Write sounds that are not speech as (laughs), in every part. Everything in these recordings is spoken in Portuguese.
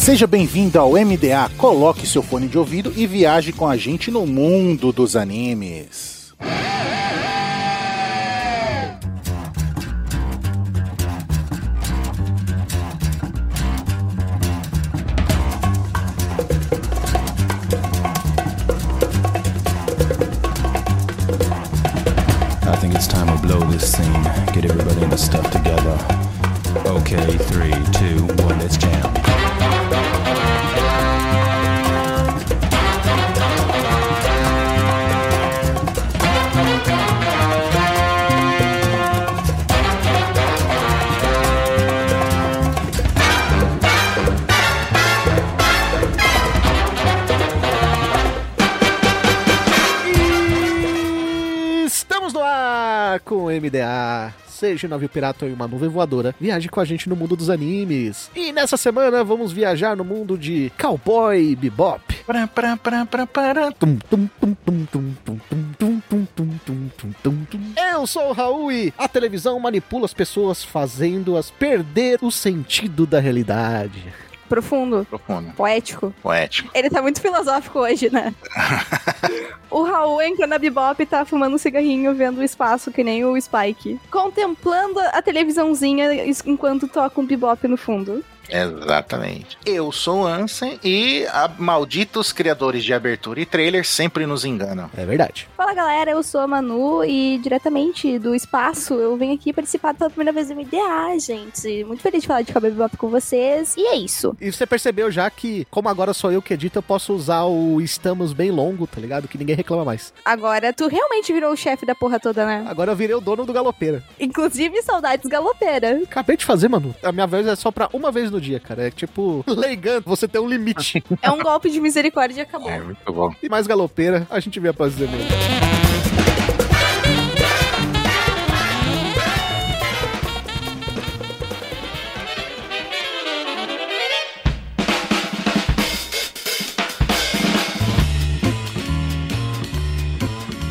Seja bem-vindo ao MDA. Coloque seu fone de ouvido e viaje com a gente no mundo dos animes. I think it's time we blow this scene. Get everybody in the stuff together. Okay, three, two, one, let's jam. MDA, seja navio pirata ou uma nuvem voadora, viaje com a gente no mundo dos animes. E nessa semana vamos viajar no mundo de Cowboy Bebop. Eu sou o Raul e a televisão manipula as pessoas fazendo-as perder o sentido da realidade. Profundo, Profundo. poético. Poético. Ele tá muito filosófico hoje, né? (laughs) o Raul entrou na Bebop e tá fumando um cigarrinho, vendo o espaço que nem o Spike. Contemplando a televisãozinha enquanto toca um Bebop no fundo. Exatamente. Eu sou o Ansem e a malditos criadores de abertura e trailer sempre nos enganam. É verdade. Fala galera, eu sou a Manu e diretamente do espaço eu venho aqui participar pela primeira vez do MDA, gente. Muito feliz de falar de Cowboy Bebop com vocês. E é isso. E você percebeu já que, como agora sou eu que edito, eu posso usar o estamos bem longo, tá ligado? Que ninguém reclama mais. Agora tu realmente virou o chefe da porra toda, né? Agora eu virei o dono do galopeira. Inclusive saudades galopeira. Acabei de fazer, mano. A minha vez é só pra uma vez no dia, cara. É tipo, (laughs) leigando, você tem um limite. É um golpe de misericórdia e acabou. É muito bom. e mais galopeira, a gente vê a próxima semana.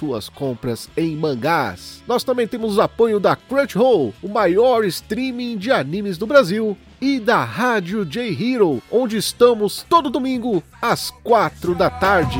suas compras em mangás. Nós também temos o apoio da Crunchyroll, o maior streaming de animes do Brasil, e da Rádio J Hero, onde estamos todo domingo às 4 da tarde.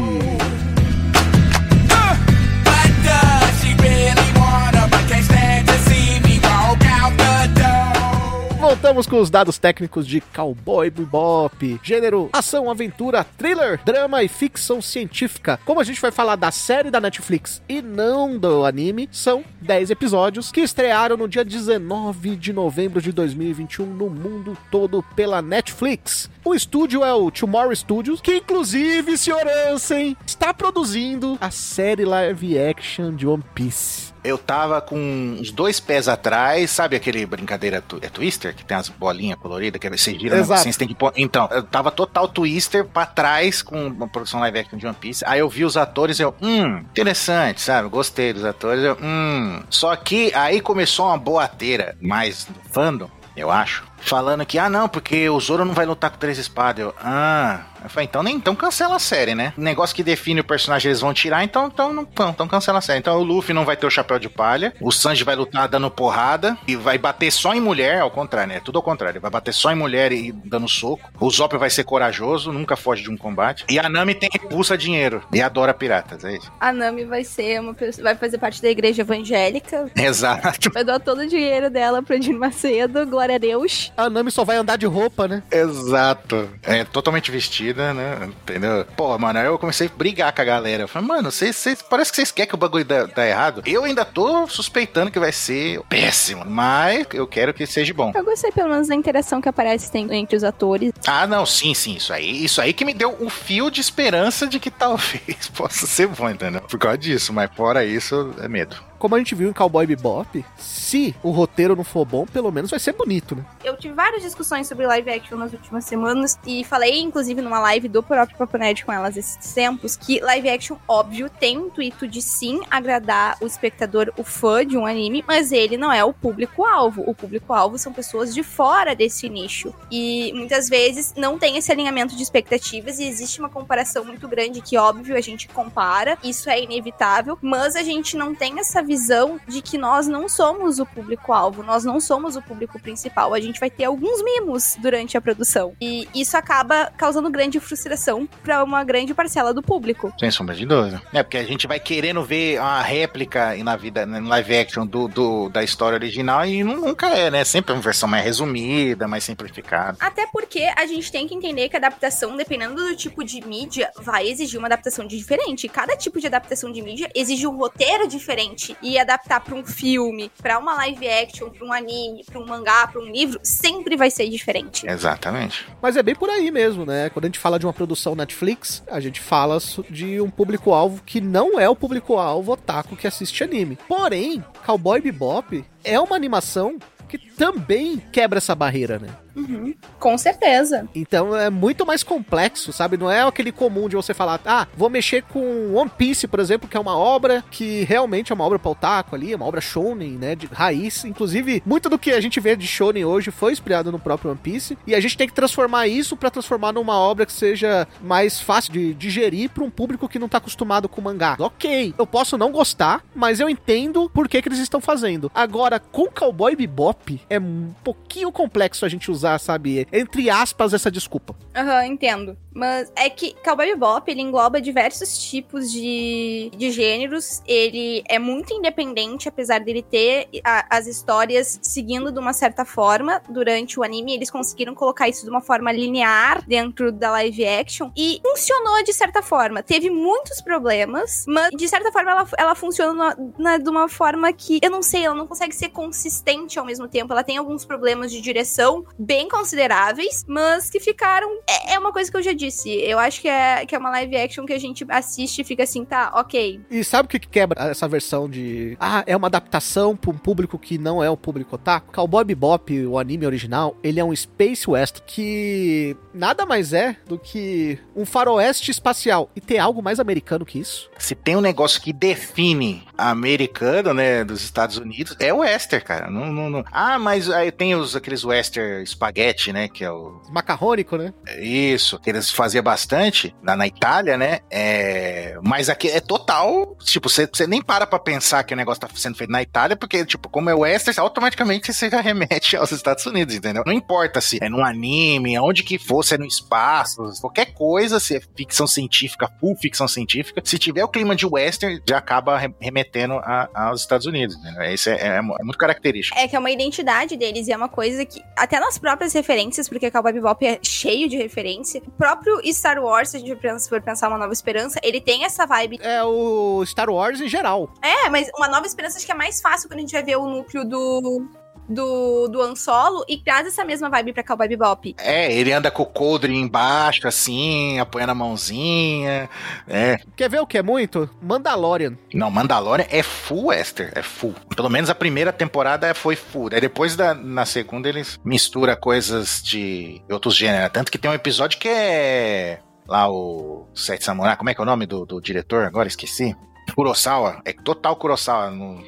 Voltamos com os dados técnicos de Cowboy Bebop, gênero ação, aventura, thriller, drama e ficção científica. Como a gente vai falar da série da Netflix e não do anime, são 10 episódios que estrearam no dia 19 de novembro de 2021 no mundo todo pela Netflix. O estúdio é o Tomorrow Studios, que inclusive, senhor Ansem, está produzindo a série live action de One Piece. Eu tava com uns dois pés atrás, sabe aquele brincadeira é Twister? Que tem as bolinhas coloridas, que você gira? Exato. Assim, você tem que pôr. Então, eu tava total Twister pra trás com uma produção live action de One Piece. Aí eu vi os atores e eu, hum, interessante, sabe? Gostei dos atores, eu, hum. Só que aí começou uma boateira mais do fandom, eu acho. Falando que, ah, não, porque o Zoro não vai lutar com três espadas. Eu, ah. Eu falei, então, nem, então cancela a série, né? O negócio que define o personagem eles vão tirar, então, então, não, então, então cancela a série. Então o Luffy não vai ter o chapéu de palha, o Sanji vai lutar dando porrada e vai bater só em mulher, ao contrário, né? Tudo ao contrário. Vai bater só em mulher e dando soco. O Zop vai ser corajoso, nunca foge de um combate. E a Nami tem repulsa a dinheiro e adora piratas, é isso. A Nami vai ser uma pessoa, vai fazer parte da igreja evangélica, (laughs) Exato. vai doar todo o dinheiro dela pro Edir Macedo, glória a Deus. A Nami só vai andar de roupa, né? Exato. É totalmente vestida, né? Entendeu? Pô, mano, aí eu comecei a brigar com a galera. Eu falei, mano, vocês, vocês- parece que vocês querem que o bagulho dá, dá errado. Eu ainda tô suspeitando que vai ser péssimo, mas eu quero que seja bom. Eu gostei pelo menos da interação que aparece tem- entre os atores. Ah, não, sim, sim, isso aí. Isso aí que me deu o fio de esperança de que talvez (laughs) possa ser bom, entendeu? Por causa disso, mas fora isso, é medo. Como a gente viu em Cowboy Bebop, se o roteiro não for bom, pelo menos vai ser bonito, né? Eu tive várias discussões sobre live action nas últimas semanas e falei, inclusive, numa live do próprio Papo Nerd com elas esses tempos, que live action, óbvio, tem o intuito de sim agradar o espectador, o fã de um anime, mas ele não é o público-alvo. O público-alvo são pessoas de fora desse nicho. E muitas vezes não tem esse alinhamento de expectativas e existe uma comparação muito grande que, óbvio, a gente compara, isso é inevitável, mas a gente não tem essa visão de que nós não somos o público-alvo, nós não somos o público principal. A gente vai ter alguns mimos durante a produção. E isso acaba causando grande frustração para uma grande parcela do público. Sem sombra de dúvida. É, porque a gente vai querendo ver uma réplica na vida, no live action do, do- da história original e nu- nunca é, né? Sempre uma versão mais resumida, mais simplificada. Até porque a gente tem que entender que a adaptação, dependendo do tipo de mídia, vai exigir uma adaptação diferente. Cada tipo de adaptação de mídia exige um roteiro diferente. E adaptar pra um filme, pra uma live action, pra um anime, pra um mangá, pra um livro, sempre vai ser diferente. Exatamente. Mas é bem por aí mesmo, né? Quando a gente fala de uma produção Netflix, a gente fala de um público-alvo que não é o público-alvo otaku que assiste anime. Porém, Cowboy Bebop é uma animação que também quebra essa barreira, né? Uhum. Com certeza. Então é muito mais complexo, sabe? Não é aquele comum de você falar, ah, vou mexer com One Piece, por exemplo, que é uma obra que realmente é uma obra pra otaku ali, é uma obra shonen, né, de raiz. Inclusive, muito do que a gente vê de shonen hoje foi inspirado no próprio One Piece, e a gente tem que transformar isso pra transformar numa obra que seja mais fácil de digerir pra um público que não tá acostumado com mangá. Ok, eu posso não gostar, mas eu entendo por que, que eles estão fazendo. Agora, com Cowboy Bebop, é um pouquinho complexo a gente usar, sabe, entre aspas, essa desculpa. Aham, entendo. Mas é que Cowboy Bebop, ele engloba diversos tipos de, de gêneros. Ele é muito independente, apesar dele ter a- as histórias seguindo de uma certa forma durante o anime. Eles conseguiram colocar isso de uma forma linear dentro da live action. E funcionou de certa forma. Teve muitos problemas, mas de certa forma ela, ela funciona na- na- de uma forma que, eu não sei, ela não consegue ser consistente ao mesmo tempo. Ela tem alguns problemas de direção bem consideráveis, mas que ficaram. É, é uma coisa que eu já disse. Eu acho que é, que é uma live action que a gente assiste e fica assim, tá, ok. E sabe o que que quebra essa versão de. Ah, é uma adaptação para um público que não é o público otaku? Cowboy Bebop, o anime original, ele é um Space West que nada mais é do que um faroeste espacial. E tem algo mais americano que isso? Se tem um negócio que define americano, né, dos Estados Unidos, é o western, cara. Não, não, não- Ah, mas aí tem os, aqueles western espaguete, né, que é o... Macarrônico, né? Isso, que eles faziam bastante lá na Itália, né, é... Mas aqui é total, tipo, você você nem para pra pensar que o negócio tá sendo feito na Itália, porque, tipo, como é western, automaticamente você já remete (laughs) aos Estados Unidos, entendeu? Não importa se é num anime, aonde que for, se é no espaço, qualquer coisa, se é ficção científica, full ficção científica, se tiver o clima de western, já acaba re- remetendo a- aos Estados Unidos, entendeu? Isso é, é- é muito característico. É que é uma identidade deles e é uma coisa que, até nas próprias referências, porque Cowboy Bebop é cheio de referência, o próprio Star Wars, se a gente for pensar uma nova esperança, ele tem essa vibe. É o Star Wars em geral. É, mas uma nova esperança acho que é mais fácil quando a gente vai ver o núcleo do. Do, do Han Solo e traz essa mesma vibe pra Cowboy Bebop. É, ele anda com o coldre embaixo, assim, apoiando a mãozinha. É. Quer ver o que é muito? Mandalorian. Não, Mandalorian é full western, é full. Pelo menos a primeira temporada foi full. Aí depois, da, na segunda, eles misturam coisas de outros gêneros. Tanto que tem um episódio que é. Lá o Sete Samurai, como é que é o nome do, do diretor? Agora esqueci. Kurosawa, é total Kurosawa. No,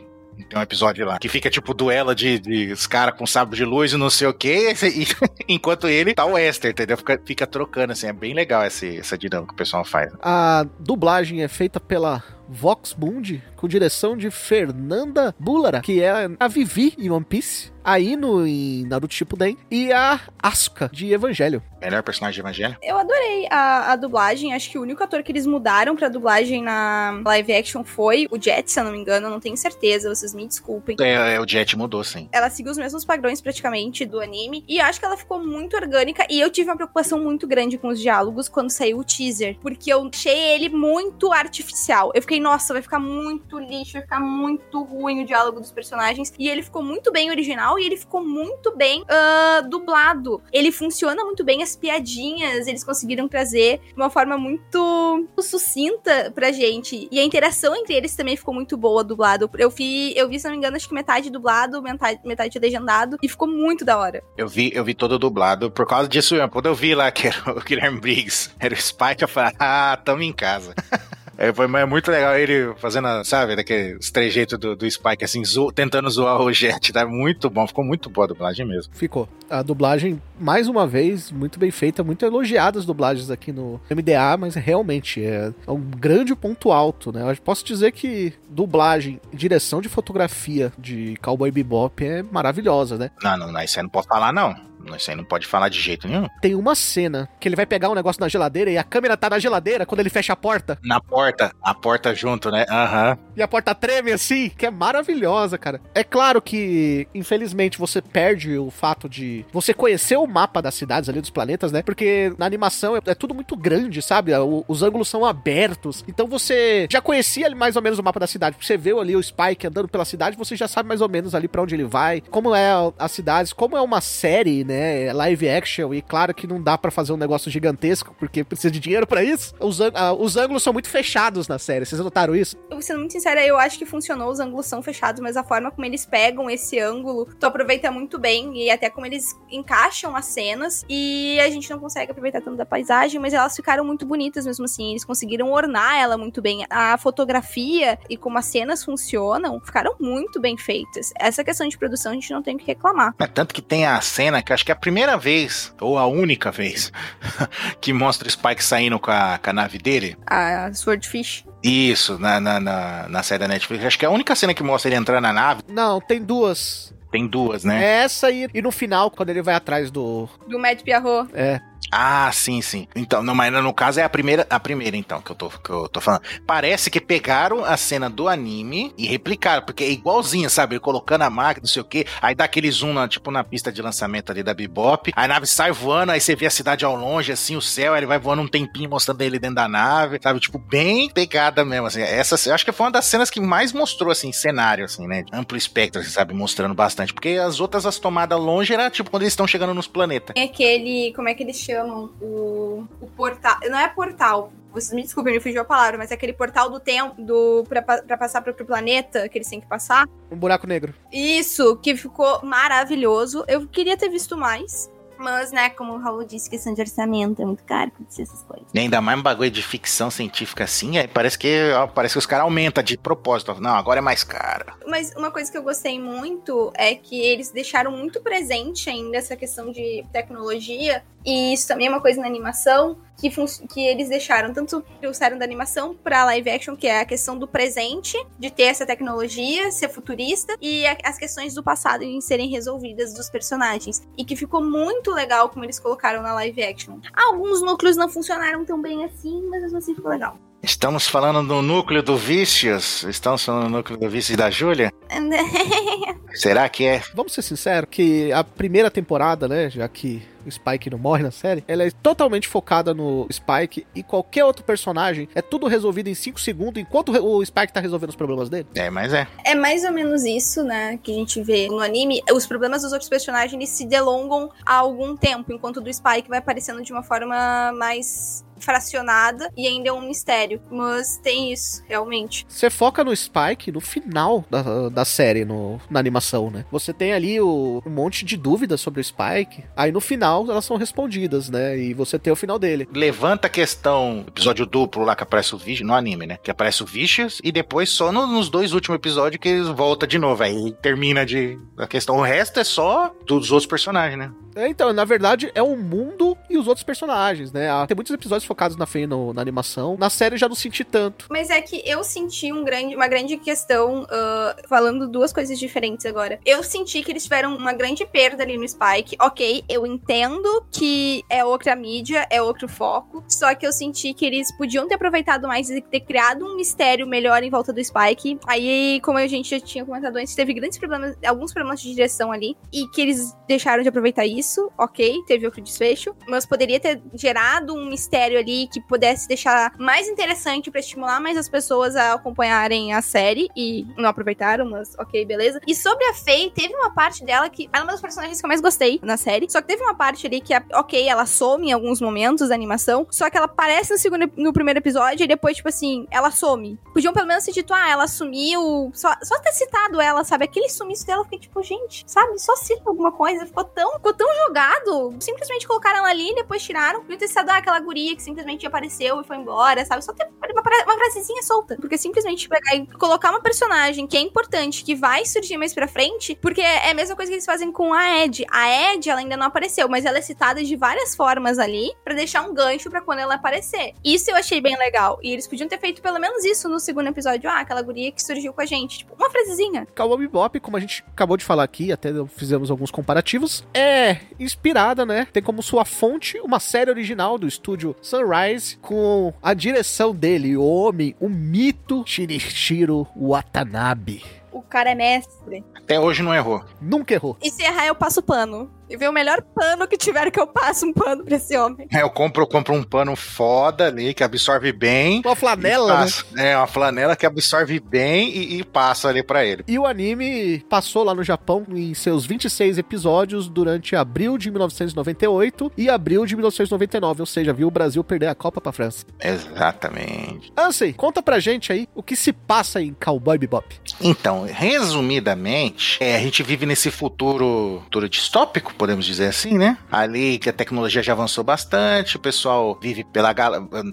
tem um episódio lá que fica tipo duela de, de os caras com sabre de luz e não sei o que, (laughs) enquanto ele tá o Western, entendeu? Fica, fica trocando assim, é bem legal esse, essa dinâmica que o pessoal faz. A dublagem é feita pela Vox Mundi, com direção de Fernanda Bulara, que é a Vivi em One Piece, a Ino em Naruto Shippuden e a Asuka de Evangelho. Melhor personagem de Evangelho. Eu adorei a, a dublagem. Acho que o único ator que eles mudaram pra dublagem na live action foi o Jet, se eu não me engano. Eu não tenho certeza, vocês me desculpem. É, é, o Jet mudou, sim. Ela seguiu os mesmos padrões praticamente do anime. E acho que ela ficou muito orgânica. E eu tive uma preocupação muito grande com os diálogos quando saiu o teaser. Porque eu achei ele muito artificial. Eu fiquei, nossa, vai ficar muito lixo, vai ficar muito ruim o diálogo dos personagens. E ele ficou muito bem original. e ele ficou muito bem ah, dublado. Ele funciona muito bem, as piadinhas eles conseguiram trazer de uma forma muito sucinta pra gente. E a interação entre eles também ficou muito boa dublado. Eu vi, eu vi, se não me engano, acho que metade dublado, metade, metade legendado, e ficou muito da hora. Eu vi, eu vi todo dublado por causa disso. Quando eu vi lá que era o (laughs) Guilherme Briggs, era o Spike, eu falei, ah, tamo em casa. (laughs) É, foi é muito legal ele fazendo, sabe, daqueles trejeitos do, do Spike, assim, zo- tentando zoar o Jet. Tá muito bom, ficou muito boa a dublagem mesmo. Ficou. A dublagem, mais uma vez, muito bem feita, muito elogiada as dublagens aqui no MDA, mas realmente é um grande ponto alto, né? Eu posso dizer que dublagem direção de fotografia de Cowboy Bebop é maravilhosa, né? Não, não, não, isso aí não pode falar, não. Isso aí não pode falar de jeito nenhum. Tem uma cena que ele vai pegar um negócio na geladeira e a câmera tá na geladeira quando ele fecha a porta Na porta, a porta junto, né? Aham. e a porta treme assim, que é maravilhosa, cara. É claro que, infelizmente, você perde o fato de você conhecer o mapa das cidades ali, dos planetas, né? Porque na animação é, é tudo muito grande, sabe? O- os ângulos são abertos. Então você já conhecia mais ou menos o mapa da cidade. Você viu ali o Spike andando pela cidade, você já sabe mais ou menos ali pra onde ele vai, como é a- as cidades, como é uma série, né? Live action. E claro que não dá pra fazer um negócio gigantesco, porque precisa de dinheiro pra isso. Os, ah, os ângulos são muito fechados na série. Vocês notaram isso? Eu, sendo muito sincera, eu acho que funcionou, os ângulos são fechados, mas a forma como eles pegam esse ângulo, tu aproveita muito bem, e até como eles encaixam as cenas, e a gente não consegue aproveitar tanto da paisagem, mas elas ficaram muito bonitas mesmo assim, eles conseguiram ornar ela muito bem. A fotografia e como as cenas funcionam, ficaram muito bem feitas. Essa questão de produção a gente não tem o que reclamar. É tanto que tem a cena que acho que é a primeira vez, ou a única vez, (laughs) que mostra o Spike saindo com a, com a nave dele. A Swordfish. Isso, na, na, na, na série da Netflix. Acho que é a única cena que mostra ele entrando na nave. Não, tem duas. Tem duas, né? É essa aí. E no final, quando ele vai atrás do. Do Matt Pierrot. É. Ah, sim, sim. Então, não, mas no caso é a primeira, a primeira então que eu tô que eu tô falando. Parece que pegaram a cena do anime e replicaram, porque é igualzinha, sabe? Ele colocando a máquina, não sei o quê, aí dá aquele zoom na, tipo na pista de lançamento ali da Bebop, a nave sai voando, aí você vê a cidade ao longe, assim, o céu, aí ele vai voando um tempinho mostrando ele dentro da nave, sabe? Tipo, bem pegada mesmo, assim. Essa, eu acho que foi uma das cenas que mais mostrou, assim, cenário, assim, né? Amplo espectro, assim, sabe? Mostrando bastante, porque as outras, as tomadas longe, era tipo quando eles estão chegando nos planetas. Tem aquele, como é que eles chamam? O, o portal. Não é portal. Vocês me desculpem, me fugiu a palavra, mas é aquele portal do tempo do, pra, pra passar pro outro planeta que eles têm que passar. Um buraco negro. Isso, que ficou maravilhoso. Eu queria ter visto mais. Mas, né, como o Raul disse, questão de orçamento é muito caro pra dizer essas coisas. E ainda mais um bagulho de ficção científica assim, aí parece que, ó, parece que os caras aumentam de propósito. Não, agora é mais caro. Mas uma coisa que eu gostei muito é que eles deixaram muito presente ainda essa questão de tecnologia. E isso também é uma coisa na animação que, que eles deixaram, tanto trouxeram da animação pra live action, que é a questão do presente, de ter essa tecnologia, ser futurista, e as questões do passado em serem resolvidas dos personagens. E que ficou muito legal como eles colocaram na live action. Alguns núcleos não funcionaram tão bem assim, mas mesmo assim ficou legal. Estamos falando do núcleo do Vícios? Estamos falando do núcleo do Vícios da Júlia? (laughs) Será que é? Vamos ser sinceros que a primeira temporada, né, já que o Spike não morre na série, ela é totalmente focada no Spike e qualquer outro personagem é tudo resolvido em 5 segundos enquanto o Spike tá resolvendo os problemas dele. É, mas é. É mais ou menos isso, né, que a gente vê no anime. Os problemas dos outros personagens se delongam há algum tempo, enquanto o do Spike vai aparecendo de uma forma mais fracionada e ainda é um mistério. Mas tem isso, realmente. Você foca no Spike no final da, da série, no, na animação, né? Você tem ali o, um monte de dúvidas sobre o Spike, aí no final elas são respondidas, né? E você tem o final dele. Levanta a questão, episódio duplo lá que aparece o Vicious, no anime, né? Que aparece o Vicious e depois só no- nos dois últimos episódios que eles voltam de novo. Aí termina de a questão. O resto é só dos outros personagens, né? É, então, na verdade, é o mundo e os outros personagens, né? Ah, Tem muitos episódios focados na Fei na animação. Na série já não senti tanto. Mas é que eu senti um grande, uma grande questão, ah, falando duas coisas diferentes agora. Eu senti que eles tiveram uma grande perda ali no Spike. Ok, eu entendo que é outra mídia, é outro foco. Só que eu senti que eles podiam ter aproveitado mais e ter criado um mistério melhor em volta do Spike. Aí, como a gente já tinha comentado antes, teve grandes problemas, alguns problemas de direção ali. E que eles deixaram de aproveitar isso. Isso, ok, teve outro desfecho, mas poderia ter gerado um mistério ali que pudesse deixar mais interessante pra estimular mais as pessoas a acompanharem a série e não aproveitaram, mas ok, beleza. E sobre a Faye, teve uma parte dela que ela é uma das personagens que eu mais gostei na série, só que teve uma parte ali que, ok, ela some em alguns momentos da animação, só que ela aparece no segundo, no primeiro episódio e depois, tipo assim, ela some. Podiam pelo menos ter dito, ah, ela sumiu, só, só ter citado ela, sabe? Aquele sumiço dela, eu fiquei tipo, gente, sabe? Só cita alguma coisa, ficou tão, ficou tão jogado. Simplesmente colocaram ela ali e depois tiraram. Podia ter ah, aquela guria que simplesmente apareceu e foi embora, sabe? Só ter uma, uma frasezinha solta. Porque simplesmente pegar e colocar uma personagem que é importante, que vai surgir mais pra frente, porque é a mesma coisa que eles fazem com a Ed. A Ed, ela ainda não apareceu, mas ela é citada de várias formas ali pra deixar um gancho pra quando ela aparecer. Isso eu achei bem legal. E eles podiam ter feito pelo menos isso no segundo episódio. Ah, aquela guria que surgiu com a gente. Tipo, uma frasezinha. Cowboy Bebop, como a gente acabou de falar aqui, até fizemos alguns comparativos, é inspirada, né? Tem como sua fonte uma série original do estúdio Sunrise com a direção dele, o homem, o mito Shinichiro Watanabe. O cara é mestre. Até hoje não errou. Nunca errou. E se errar, eu passo pano. E ver o melhor pano que tiver que eu passo um pano pra esse homem. É, eu compro, eu compro um pano foda ali, que absorve bem. Uma flanela, né? passo- É, uma flanela que absorve bem e, e passa ali pra ele. E o anime passou lá no Japão em seus 26 episódios durante abril de 1998 e abril de 1999, ou seja, viu o Brasil perder a Copa pra França. Exatamente. Ansem, conta pra gente aí o que se passa em Cowboy Bebop. Então, resumidamente, é, a gente vive nesse futuro, futuro distópico, podemos dizer assim, né? Ali que a tecnologia já avançou bastante, o pessoal vive pela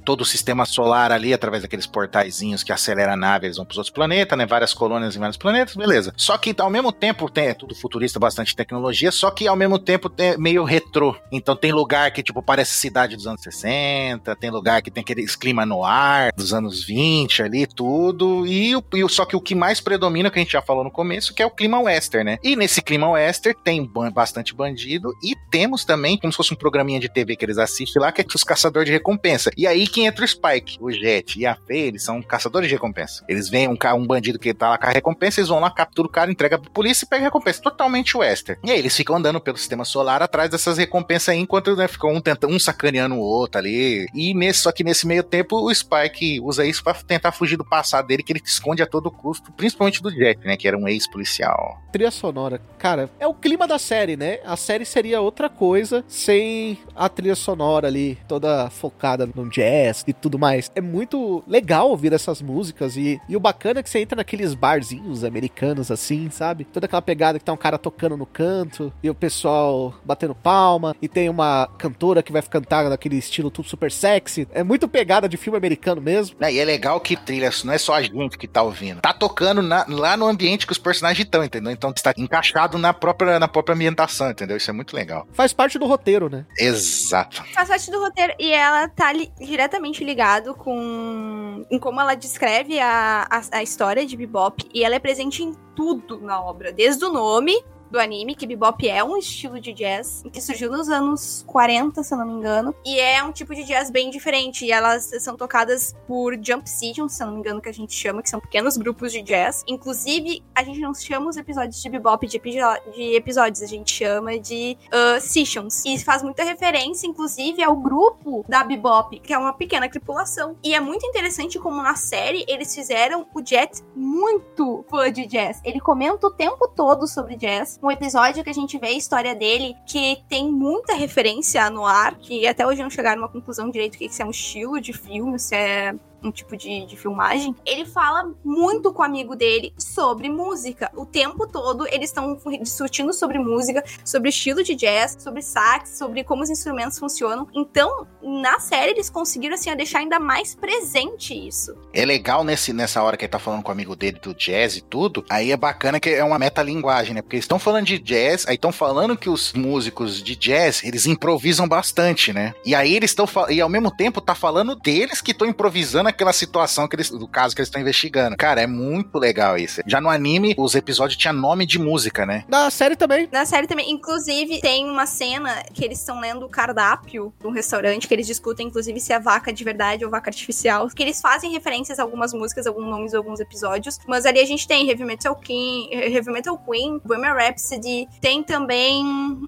todo o sistema solar ali através daqueles portaizinhos que acelera a nave, eles vão pros outros planetas, né? Várias colônias em vários planetas, beleza. Só que ao mesmo tempo tem é tudo futurista, bastante tecnologia, só que ao mesmo tempo tem meio retrô. Então tem lugar que tipo parece cidade dos anos 60, tem lugar que tem aqueles clima no ar dos anos 20 ali, tudo. E, e só que o que mais predomina, que a gente já falou no começo, que é o clima western, né? E nesse clima western tem bastante bandido e temos também como se fosse um programinha de TV que eles assistem lá, que é os caçadores de recompensa. E aí que entra o Spike, o Jet e a Fê, eles são caçadores de recompensa. Eles veem um, um bandido que tá lá com a recompensa, eles vão lá, capturam o cara, entrega pra polícia e pega a recompensa. Totalmente western. E aí eles ficam andando pelo sistema solar atrás dessas recompensas aí, enquanto né, ficam um tentando, um sacaneando o outro ali. E nesse, só que nesse meio tempo o Spike usa isso pra tentar fugir do passado dele, que ele esconde a todo custo, principalmente do Jet, né? Que era um ex-policial. Trilha sonora, cara, é o clima da série, né? A série seria outra coisa sem a trilha sonora ali, toda focada no jazz e tudo mais. É muito legal ouvir essas músicas e, e o bacana é que você entra naqueles barzinhos americanos assim, sabe? Toda aquela pegada que tá um cara tocando no canto e o pessoal batendo palma e tem uma cantora que vai cantar naquele estilo tudo super sexy. É muito pegada de filme americano mesmo. Né, E é legal que trilha, não é só a gente que tá ouvindo. Tá tocando na- lá no ambiente que os personagens estão, entendeu? Então está encaixado na própria, na própria ambientação, entendeu? Isso é muito legal. Faz parte do roteiro, né? Exato. Faz parte do roteiro e ela tá li- diretamente ligado com em como ela descreve a, a, a história de Bebop e ela é presente em tudo na obra, desde o nome do anime, que bebop é um estilo de jazz que surgiu nos anos 40, se eu não me engano, e é um tipo de jazz bem diferente. E elas são tocadas por jump sessions, se eu não me engano, que a gente chama, que são pequenos grupos de jazz. Inclusive, a gente não chama os episódios de bebop de, de episódios, a gente chama de uh, sessions. E faz muita referência, inclusive, ao grupo da bebop, que é uma pequena tripulação. E é muito interessante como na série eles fizeram o Jet muito fã de jazz. Ele comenta o tempo todo sobre jazz. Um episódio que a gente vê a história dele, que tem muita referência no ar, que até hoje não chegaram a uma conclusão direito que se é um estilo de filme, se é um tipo de, de filmagem, ele fala muito com o amigo dele sobre música. O tempo todo eles estão discutindo sobre música, sobre estilo de jazz, sobre sax, sobre como os instrumentos funcionam. Então, na série, eles conseguiram assim, deixar ainda mais presente isso. É legal nesse, nessa hora que ele tá falando com o amigo dele do jazz e tudo. Aí é bacana que é uma metalinguagem, né? Porque eles estão falando de jazz, aí estão falando que os músicos de jazz, eles improvisam bastante, né? E aí eles estão e ao mesmo tempo tá falando deles que estão improvisando naquela situação que eles, do caso que eles estão investigando. Cara, é muito legal isso. Já no anime, os episódios tinham nome de música, né? Na série também. Na série também, inclusive, tem uma cena que eles estão lendo o cardápio de um restaurante, que eles discutem, inclusive, se é vaca de verdade ou vaca artificial. Que eles fazem referências a algumas músicas, alguns nomes, alguns episódios. Mas ali a gente tem Heavy Metal, King, Heavy Metal Queen, Bohemian Rhapsody. Tem também,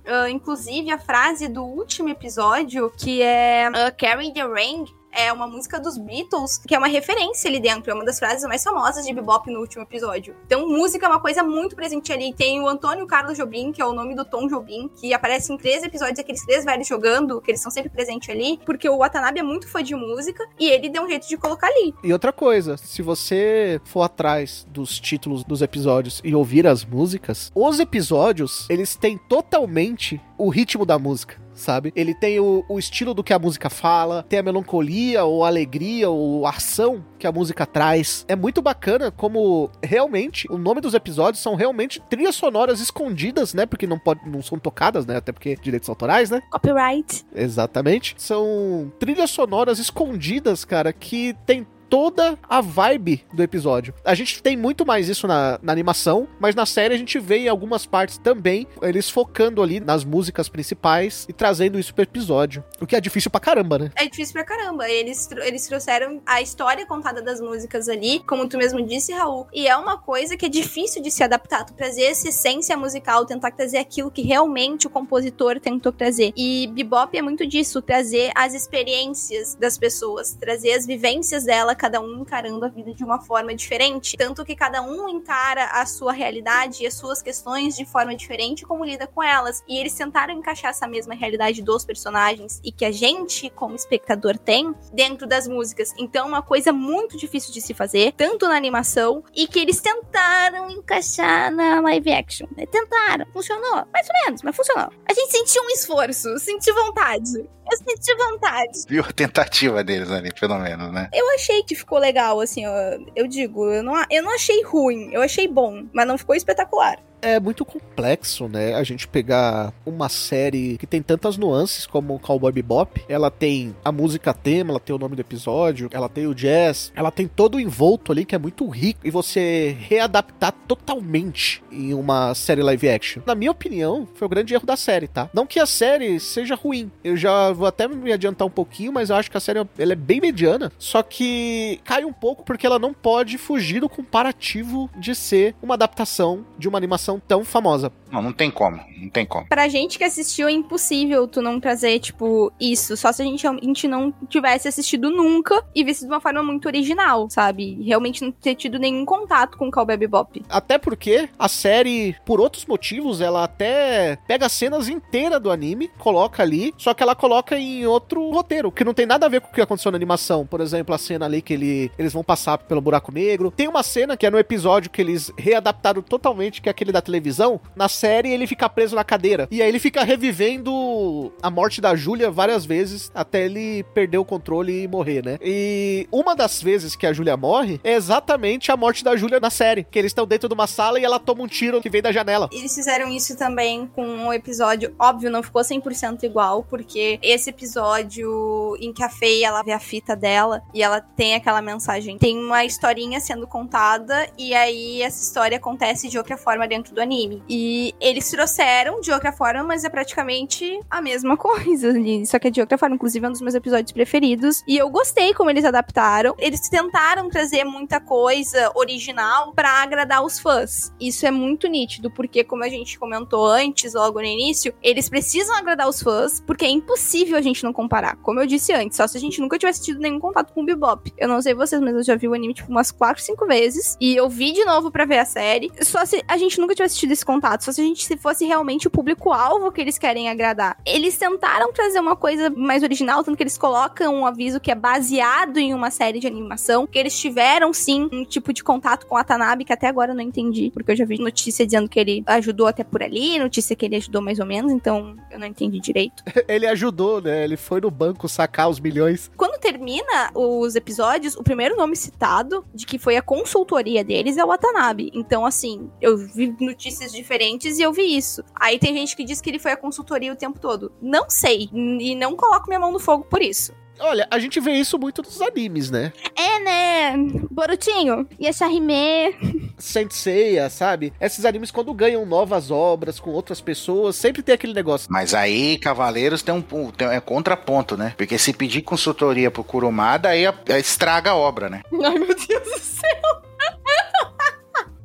ah, inclusive, a frase do último episódio, que é uh, Carry the Rain, é uma música dos Beatles, que é uma referência ali dentro, é uma das frases mais famosas de bebop no último episódio. Então, música é uma coisa muito presente ali. Tem o Antônio Carlos Jobim, que é o nome do Tom Jobim, que aparece em três episódios, aqueles três velhos jogando, que eles são sempre presentes ali, porque o Watanabe é muito fã de música e ele deu um jeito de colocar ali. E outra coisa, se você for atrás dos títulos dos episódios e ouvir as músicas, os episódios, eles têm totalmente o ritmo da música. Sabe? Ele tem o, o estilo do que a música fala, tem a melancolia, ou a alegria, ou a ação que a música traz. É muito bacana como realmente o nome dos episódios são realmente trilhas sonoras escondidas, né? Porque não, pode, não são tocadas, né? Até porque direitos autorais, né? Copyright. Exatamente. São trilhas sonoras escondidas, cara, que tem toda a vibe do episódio. A gente tem muito mais isso na, na, animação, mas na série a gente vê em algumas partes também eles focando ali nas músicas principais e trazendo isso pro episódio. O que é difícil pra caramba, né? É difícil pra caramba. Eles, eles trouxeram a história contada das músicas ali, como tu mesmo disse, Raul. E é uma coisa que é difícil de se adaptar. Tu trazer essa essência musical, tentar trazer aquilo que realmente o compositor tentou trazer. E bebop é muito disso, trazer as experiências das pessoas, trazer as vivências dela, cada um encarando a vida de uma forma diferente. Tanto que cada um encara a sua realidade e as suas questões de forma diferente, como lida com elas. E eles tentaram encaixar essa mesma realidade dos personagens e que a gente, como espectador, tem dentro das músicas. Então, é uma coisa muito difícil de se fazer, tanto na animação, e que eles tentaram encaixar na live action. né? Tentaram, funcionou, mais ou menos, mas funcionou. A gente sentiu um esforço, sentiu vontade. Eu senti vontade. Viu a tentativa deles ali, pelo menos, né? Eu achei que ficou legal, assim, eu, eu digo, eu não, eu não achei ruim, eu achei bom, mas não ficou espetacular. É muito complexo, né? A gente pegar uma série que tem tantas nuances como o Cowboy Bebop. Ela tem a música tema, ela tem o nome do episódio, ela tem o jazz, ela tem todo o envolto ali que é muito rico. E você readaptar totalmente em uma série live action. Na minha opinião, foi o grande erro da série, tá? Não que a série seja ruim. Eu já vou até me adiantar um pouquinho, mas eu acho que a série ela é bem mediana. Só que cai um pouco porque ela não pode fugir do comparativo de ser uma adaptação de uma animação tão famosa. Não, não tem como, não tem como. Pra gente que assistiu, é impossível tu não trazer, tipo, isso. Só se a gente, a gente não tivesse assistido nunca e visto de uma forma muito original, sabe? Realmente não ter tido nenhum contato com o Cowboy Bebop. Até porque a série, por outros motivos, ela até pega cenas inteiras do anime, coloca ali, só que ela coloca em outro roteiro, que não tem nada a ver com o que aconteceu na animação. Por exemplo, a cena ali que ele, eles vão passar pelo buraco negro. Tem uma cena que é no episódio que eles readaptaram totalmente, que é aquele da televisão. Na série, ele fica preso na cadeira. E aí ele fica revivendo a morte da Júlia várias vezes até ele perder o controle e morrer, né? E uma das vezes que a Júlia morre é exatamente a morte da Júlia na série. Que eles estão dentro de uma sala e ela toma um tiro que vem da janela. Eles fizeram isso também com um episódio, óbvio, não ficou 100% igual, porque esse episódio em que a Faye, ela vê a fita dela e ela tem aquela mensagem, tem uma historinha sendo contada e aí essa história acontece de outra forma dentro do anime. E eles trouxeram de outra forma, mas é praticamente a mesma (laughs) coisa, ali, só que é de outra forma. Inclusive é um dos meus episódios preferidos e eu gostei como eles adaptaram. Eles tentaram trazer muita coisa original pra agradar os fãs. Isso é muito nítido, porque como a gente comentou antes, logo no início, eles precisam agradar os fãs, porque é impossível a gente não comparar. Como eu disse antes, só se a gente nunca tivesse tido nenhum contato com o Bebop. Eu não sei vocês, mas eu já vi o anime tipo umas 4, 5 vezes e eu vi de novo pra ver a série. Só se a gente nunca tivesse tido esse contato, só se a gente se fosse realmente o público-alvo que eles querem agradar. Eles tentaram trazer uma coisa mais original, tanto que eles colocam um aviso que é baseado em uma série de animação, que eles tiveram sim um tipo de contato com a Tanabe, que até agora eu não entendi, porque eu já vi notícia dizendo que ele ajudou até por ali, notícia que ele ajudou mais ou menos, então eu não entendi direito. (laughs) Ele ajudou, né? Ele foi no banco sacar os milhões. Quando termina os episódios, o primeiro nome citado de que foi a consultoria deles é o Watanabe. Então, assim, eu vi notícias diferentes e eu vi isso. Aí tem gente que diz que ele foi a consultoria o tempo todo. Não sei. E não coloco minha mão no fogo por isso. Olha, a gente vê isso muito nos animes, né? É, né? Borutinho. E a Charime. Senseiya, sabe? Esses animes, quando ganham novas obras com outras pessoas, sempre tem aquele negócio. Mas aí, Cavaleiros tem um tem, é contraponto, né? Porque se pedir consultoria pro Kurumada, aí a- aí estraga a obra, né? Ai, meu Deus do céu.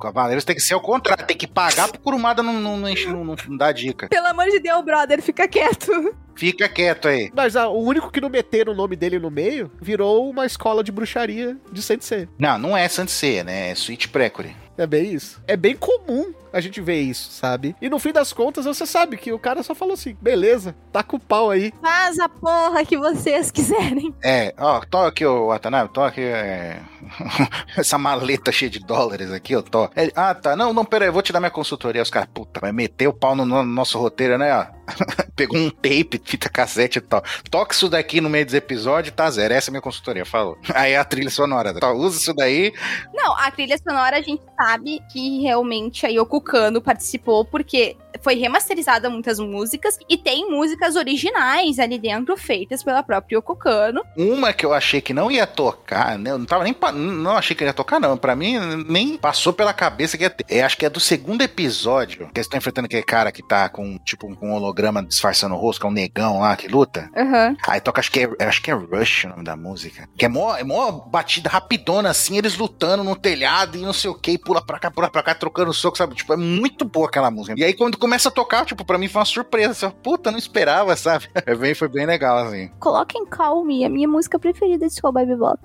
Cavaleiros tem que ser o contrário, tem que pagar pro Kurumada não, não, não, não, não dá dica. Pelo amor de Deus, brother, fica quieto. Fica quieto aí. Mas ah, o único que não meteram o nome dele no meio virou uma escola de bruxaria de Sensei. Não, não é Sansei, né? É Sweet Precure. É bem isso. É bem comum a gente ver isso, sabe? E no fim das contas, você sabe que o cara só falou assim: beleza, tá com o pau aí. Faz a porra que vocês quiserem. É, ó, tô aqui, ô Watanabe, tô aqui, é... (laughs) essa maleta cheia de dólares aqui, eu tô. Ele, ah, tá, não, não, pera aí, eu vou te dar minha consultoria. Os caras, puta, vai meter o pau no, no nosso roteiro, né, ó. (laughs) Pegou um tape, fita cassete e tal. Toca isso daqui no meio dos episódios, tá zero. Essa é a minha consultoria, falou. (laughs) Aí a trilha sonora, tá, usa isso daí. Não, a trilha sonora a gente sabe que realmente a Yoko Kano participou porque foi remasterizada muitas músicas e tem músicas originais ali dentro feitas pela própria Yoko Kano. Uma que eu achei que não ia tocar, né? Eu não tava nem. pa- Não achei que ia tocar, não. Pra mim, nem passou pela cabeça que ia ter. É, acho que é do segundo episódio. Que eles estão enfrentando aquele cara que tá com, tipo, com um holograma disfarçando o rosto, que é um negão lá que luta. Aham. Aí toca, acho que é, acho que é Rush o nome da música. Que é mó, é mó batida rapidona, assim, eles lutando no telhado e não sei o que, pula pra cá, pula pra cá, trocando soco, sabe? Tipo, é muito boa aquela música. E aí quando começa a tocar, tipo, pra mim foi uma surpresa. Assim, Puta, não esperava, sabe? (laughs) É bem, foi bem legal, assim. Coloquem Calm Me, a minha música preferida de Cowboy Bebop.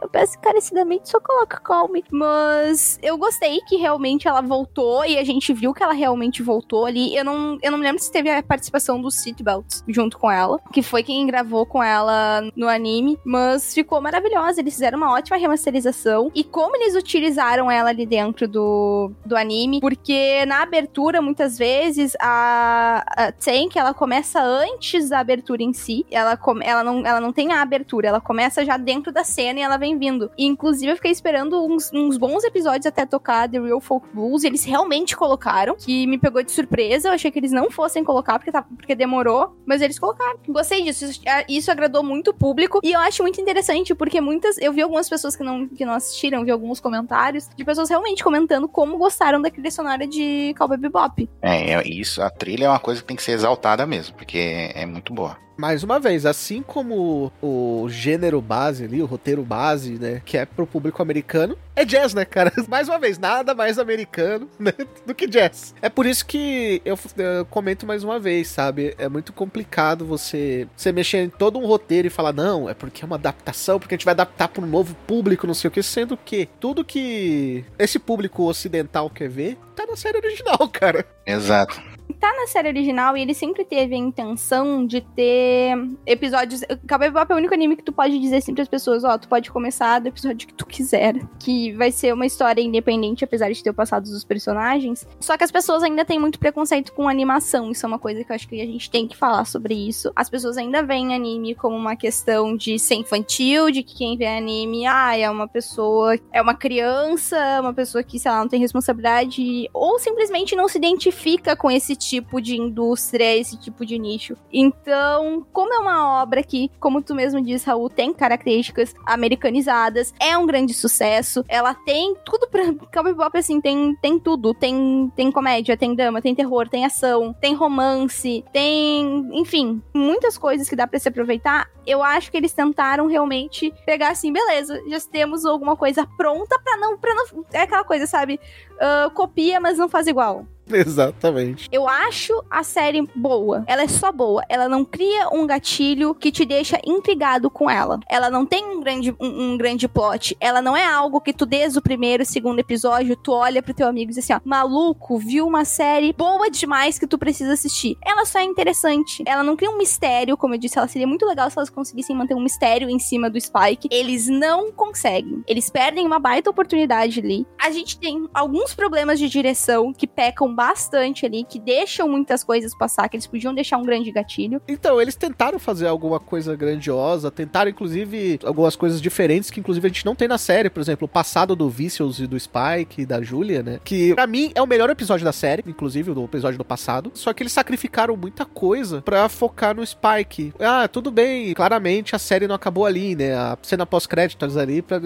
Eu peço encarecidamente, só coloca Calm. Mas eu gostei que realmente ela voltou e a gente viu que ela realmente voltou ali. Eu não, eu não me lembro se teve a participação do Seatbelt junto com ela, que foi quem gravou com ela no anime. Mas ficou maravilhosa. Eles fizeram uma ótima remasterização. E como eles utilizaram ela ali dentro do, do anime, porque na abertura, muitas vezes, a, a Tank, ela começa antes da abertura em si. Ela, ela, não, ela não tem a abertura, ela começa já dentro da cena e ela vem vindo. E, inclusive, eu fiquei esperando uns, uns bons episódios até tocar The Real Folk Blues. Eles realmente colocaram, que me pegou de surpresa. Eu achei que eles não fossem colocar, porque, tá, porque demorou. Mas eles colocaram. Gostei disso. Isso, isso agradou muito o público. E eu acho muito interessante, porque muitas. Eu vi algumas pessoas que não, que não assistiram, vi alguns comentários de pessoas realmente comentando como gostaram da trilha sonora de Cowboy Bebop. É, é isso, a trilha é uma coisa que tem que ser exaltada mesmo, porque é, é muito boa. Mais uma vez, assim como o gênero base ali, o roteiro base, né, que é pro público americano, é jazz, né, cara? (laughs) Mais uma vez, nada mais americano (laughs) né, do que jazz. É por isso que eu, eu comento mais uma vez, sabe? É muito complicado você, você mexer em todo um roteiro e falar, não, é porque é uma adaptação, porque a gente vai adaptar para um novo público, não sei o que, sendo que tudo que esse público ocidental quer ver tá na série original, (laughs) cara. Exato. Tá na série original e ele sempre teve a intenção de ter episódios. Cowboy Bebop é o único anime que tu pode dizer assim pras pessoas: ó, tu pode começar do episódio que tu quiser. Que vai ser uma história independente, apesar de ter o passado dos personagens. Só que as pessoas ainda têm muito preconceito com animação. Isso é uma coisa que eu acho que a gente tem que falar sobre isso. As pessoas ainda veem anime como uma questão de ser infantil, de que quem vê anime, ah, é uma pessoa, é uma criança, uma pessoa que, sei lá, não tem responsabilidade, ou simplesmente não se identifica com esse tipo de indústria, esse tipo de nicho. Então, como é uma obra que, como tu mesmo disse, Raul, tem características americanizadas, é um grande sucesso, ela tem tudo pra. Cowboy Bebop, assim, tem, tem tudo. Tem, tem comédia, tem drama, tem terror, tem ação, tem romance, tem. Enfim, muitas coisas que dá pra se aproveitar. Eu acho que eles tentaram realmente pegar assim, beleza, já temos alguma coisa pronta pra não. Não é aquela coisa, sabe? Ah, copia, mas não faz igual. (laughs) Exatamente. Eu acho a série boa. Ela é só boa. Ela não cria um gatilho que te deixa intrigado com ela. Ela não tem um grande, um, um grande plot. Ela não é algo que tu, desde o primeiro, segundo episódio, tu olha pro teu amigo e diz assim, ó, maluco, viu uma série boa demais que tu precisa assistir. Ela só é interessante. Ela não cria um mistério, como eu disse, ela seria muito legal se elas conseguissem manter um mistério em cima do Spike. Eles não conseguem. Eles perdem uma baita oportunidade ali. A gente tem alguns problemas de direção que pecam bastante ali, que deixam muitas coisas passar, que eles podiam deixar um grande gatilho. Então, eles tentaram fazer alguma coisa grandiosa, tentaram, inclusive, algumas coisas diferentes que, inclusive, a gente não tem na série. Por exemplo, o passado do Vicious e do Spike e da Julia, né? Que, pra mim, é o melhor episódio da série, inclusive, o episódio do passado. Só que eles sacrificaram muita coisa pra focar no Spike. Ah, tudo bem, claramente a série não acabou ali, né? A cena pós-créditos ali pra,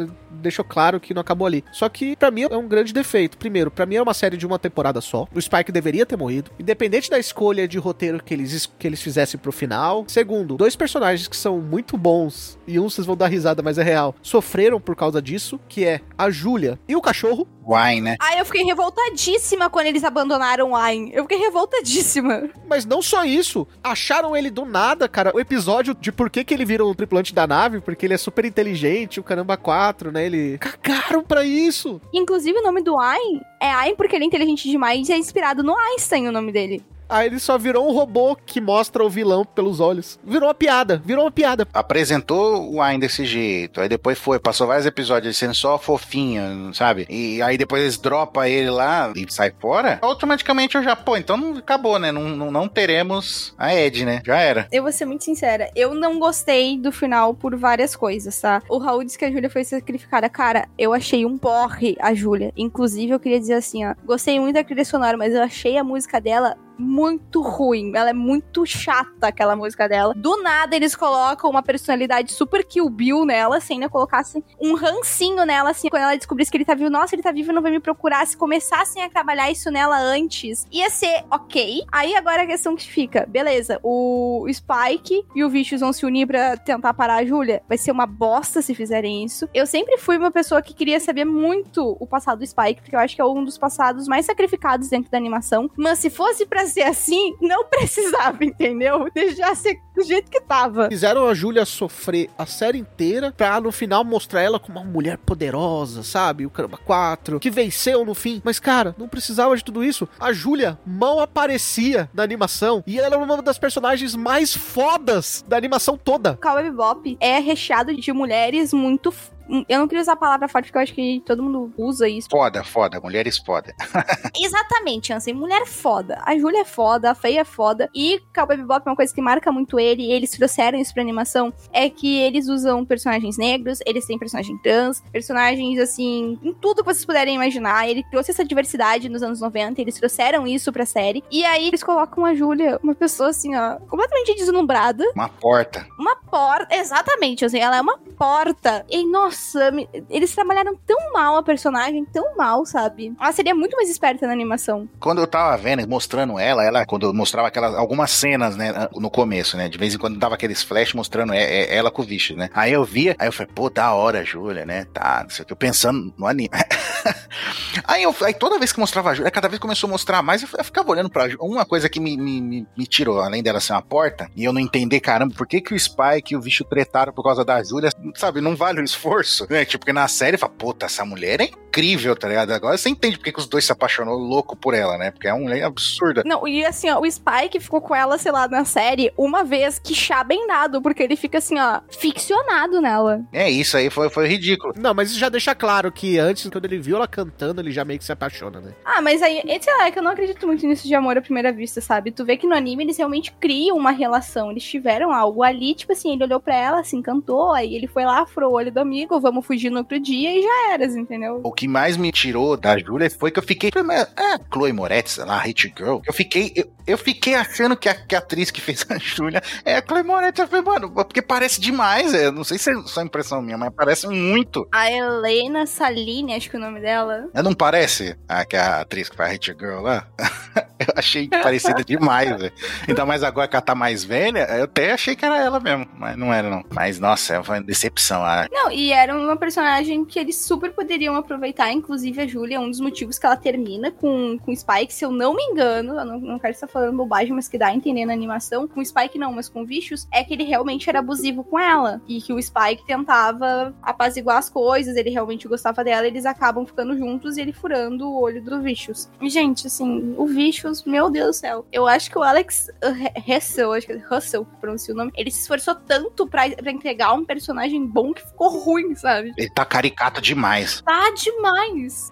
deixou claro que não acabou ali. Só que, pra mim, é um grande defeito. Primeiro, pra mim é uma série de uma temporada só. O Spike deveria ter morrido. Independente da escolha de roteiro que eles, que eles fizessem pro final. Segundo, dois personagens que são muito bons, e um vocês vão dar risada, mas é real, sofreram por causa disso, que é a Júlia e o cachorro. Wine, né? Aí eu fiquei revoltadíssima quando eles abandonaram o Ayn. Eu fiquei revoltadíssima. Mas não só isso, acharam ele do nada, cara. O episódio de por que, que ele vira um tripulante da nave, porque ele é super inteligente, o caramba 4, né? Ele. Cagaram pra isso! Inclusive, o nome do Ayn é Ayn porque ele é inteligente demais e é inspirado no Einstein o nome dele. Aí ele só virou um robô que mostra o vilão pelos olhos. Virou uma piada, virou uma piada. Apresentou o Wine desse jeito, aí depois foi, passou vários episódios ele sendo só fofinho, sabe? E aí depois eles dropam ele lá e sai fora. Automaticamente eu já, pô, então não acabou, né? Não, não, não teremos a Ed, né? Já era. Eu vou ser muito sincera, eu não gostei do final por várias coisas, tá? O Raul disse que a Júlia foi sacrificada. Cara, eu achei um porre a Júlia. Inclusive, eu queria dizer assim, ó. Gostei muito da trilha sonora, mas eu achei a música dela muito ruim. Ela é muito chata, aquela música dela. Do nada, eles colocam uma personalidade super Kill Bill nela, assim, né? Colocassem um rancinho nela, assim, quando ela descobrisse que ele tá vivo. Nossa, ele tá vivo e não vai me procurar. Se começassem a trabalhar isso nela antes, ia ser ok. Aí agora a questão que fica, beleza, o Spike e o Vicious vão se unir pra tentar parar a Julia. Vai ser uma bosta se fizerem isso. Eu sempre fui uma pessoa que queria saber muito o passado do Spike, porque eu acho que é um dos passados mais sacrificados dentro da animação. Mas se fosse pra ser assim, não precisava, entendeu? Deixar ser do jeito que tava. Fizeram a Júlia sofrer a série inteira pra no final mostrar ela como uma mulher poderosa, sabe? O caramba 4, que venceu no fim. Mas, cara, não precisava de tudo isso. A Júlia mal aparecia na animação e ela era uma das personagens mais fodas da animação toda. Cowboy Bebop é recheado de mulheres muito eu não queria usar a palavra forte porque eu acho que todo mundo usa isso. Foda, foda, mulheres foda. (laughs) Exatamente, Ansem. Mulher foda. A Júlia é foda, a Faye é foda. E Cowboy Bebop, uma coisa que marca muito ele, e eles trouxeram isso pra animação, é que eles usam personagens negros, eles têm personagem trans, personagens, assim, em tudo que vocês puderem imaginar. Ele trouxe essa diversidade nos anos 90, eles trouxeram isso pra série. E aí eles colocam a Júlia, uma pessoa, assim, ó, completamente deslumbrada, Uma porta. uma porta, exatamente, assim, ela é uma porta. E, nossa, me- eles trabalharam tão mal a personagem, tão mal, sabe? Ela seria muito mais esperta na animação. Quando eu tava vendo, mostrando ela, ela, quando eu mostrava aquelas, algumas cenas, né, no começo, né, de vez em quando dava aqueles flash mostrando ela com o bicho, né. Aí eu via, aí eu falei, pô, da hora, Júlia, né, tá, não sei o que, eu pensando no anime. (laughs) aí, eu, aí toda vez que mostrava a Júlia, cada vez começou a mostrar mais, eu, eu ficava olhando pra. Uma coisa que me, me, me, tirou, além dela ser uma porta, e eu não entender, caramba, por que que o Spike e o bicho tretaram por causa da Júlia, sabe, não vale o esforço, né, tipo, porque na série, fala, puta, essa mulher é incrível, tá ligado? Agora você entende por que os dois se apaixonou louco por ela, né, porque é uma mulher absurda. Não, e assim, ó, o Spike ficou com ela, sei lá, na série, uma vez que chá bem dado, porque ele fica assim, ó, ficcionado nela. É, isso aí foi, foi ridículo. Não, mas isso já deixa claro que antes, quando ele viu ela cantando, ele já meio que se apaixona, né? Ah, mas aí, sei lá, é que eu não acredito muito nisso de amor à primeira vista, sabe? Tu vê que no anime eles realmente criam uma relação, eles tiveram algo ali, tipo assim, ele olhou pra ela, se encantou, aí ele foi lá, furou o olho do amigo, vamos fugir no outro dia e já eras, entendeu? O que mais me tirou da Júlia foi que eu fiquei. É, Chloe Moretz, lá, Hate Girl. Eu fiquei. Eu, eu fiquei achando que a, que a atriz que fez a Júlia é a Chloe Moretz. Eu falei, mano, porque parece demais. É, não sei se é só impressão minha, mas parece muito. A Helena Saline, acho que é o nome dela. É, Não parece a, que a atriz que faz Hate Girl lá? (laughs) eu achei parecida demais, velho. Ainda mais agora que ela tá mais velha, eu até achei que era ela mesmo, mas não era, não. Mas, nossa, foi uma decepção. A, Não, e era uma personagem que eles super poderiam aproveitar, inclusive a Julia, é um dos motivos que ela termina com, com o Spike, se eu não me engano, eu não, não quero estar falando bobagem, mas que dá a entender na animação, com o Spike não, mas com o Vicious, é que ele realmente era abusivo com ela. E que o Spike tentava apaziguar as coisas, ele realmente gostava dela, eles acabam ficando juntos e ele furando o olho do Vicious. E, gente, assim, o Vicious, meu Deus do céu. Eu acho que o Alex Russell, acho que é Russell, que pronuncia o nome, ele se esforçou tanto pra, pra entregar um personagem bom que ficou ruim, sabe? Ele tá caricato demais. Tá demais.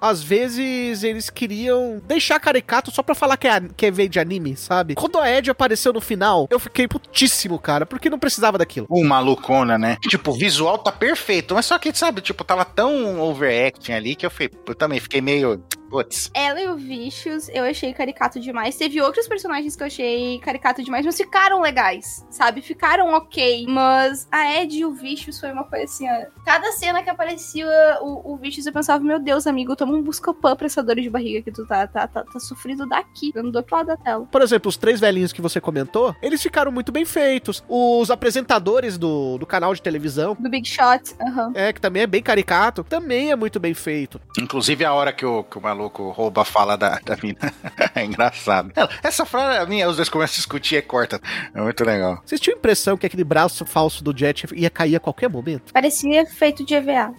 Às vezes eles queriam deixar caricato só pra falar que é, que é veio de anime, sabe? Quando a Ed apareceu no final, eu fiquei putíssimo, cara, porque não precisava daquilo. O malucona, né? Tipo, o visual tá perfeito, mas só que, sabe, tipo, tava tão overacting ali que eu, fui, eu também fiquei meio. Putz. Ela e o Vicious eu achei caricato demais. Teve outros personagens que eu achei caricato demais, mas ficaram legais, sabe? Ficaram ok. Mas a Ed e o Vicious foi uma coisa assim, ó. Cada cena que aparecia o, o Vicious, eu pensava, meu Deus, amigo, toma um busca-pã pra essa dor de barriga que tu tá, tá, tá, tá sofrendo daqui, dando do outro lado da tela. Por exemplo, os três velhinhos que você comentou, eles ficaram muito bem feitos. Os apresentadores do, do canal de televisão, Do Big Shot, aham. é, que também é bem caricato, também é muito bem feito. Inclusive a hora que o, que o maluco rouba a fala da, da mina. (laughs) é engraçado. Ela, Essa frase, a minha, os dois começam a discutir e corta. É muito legal. Vocês tinham a impressão que aquele braço falso do Jet ia cair a qualquer momento? Parecia feito de EVA.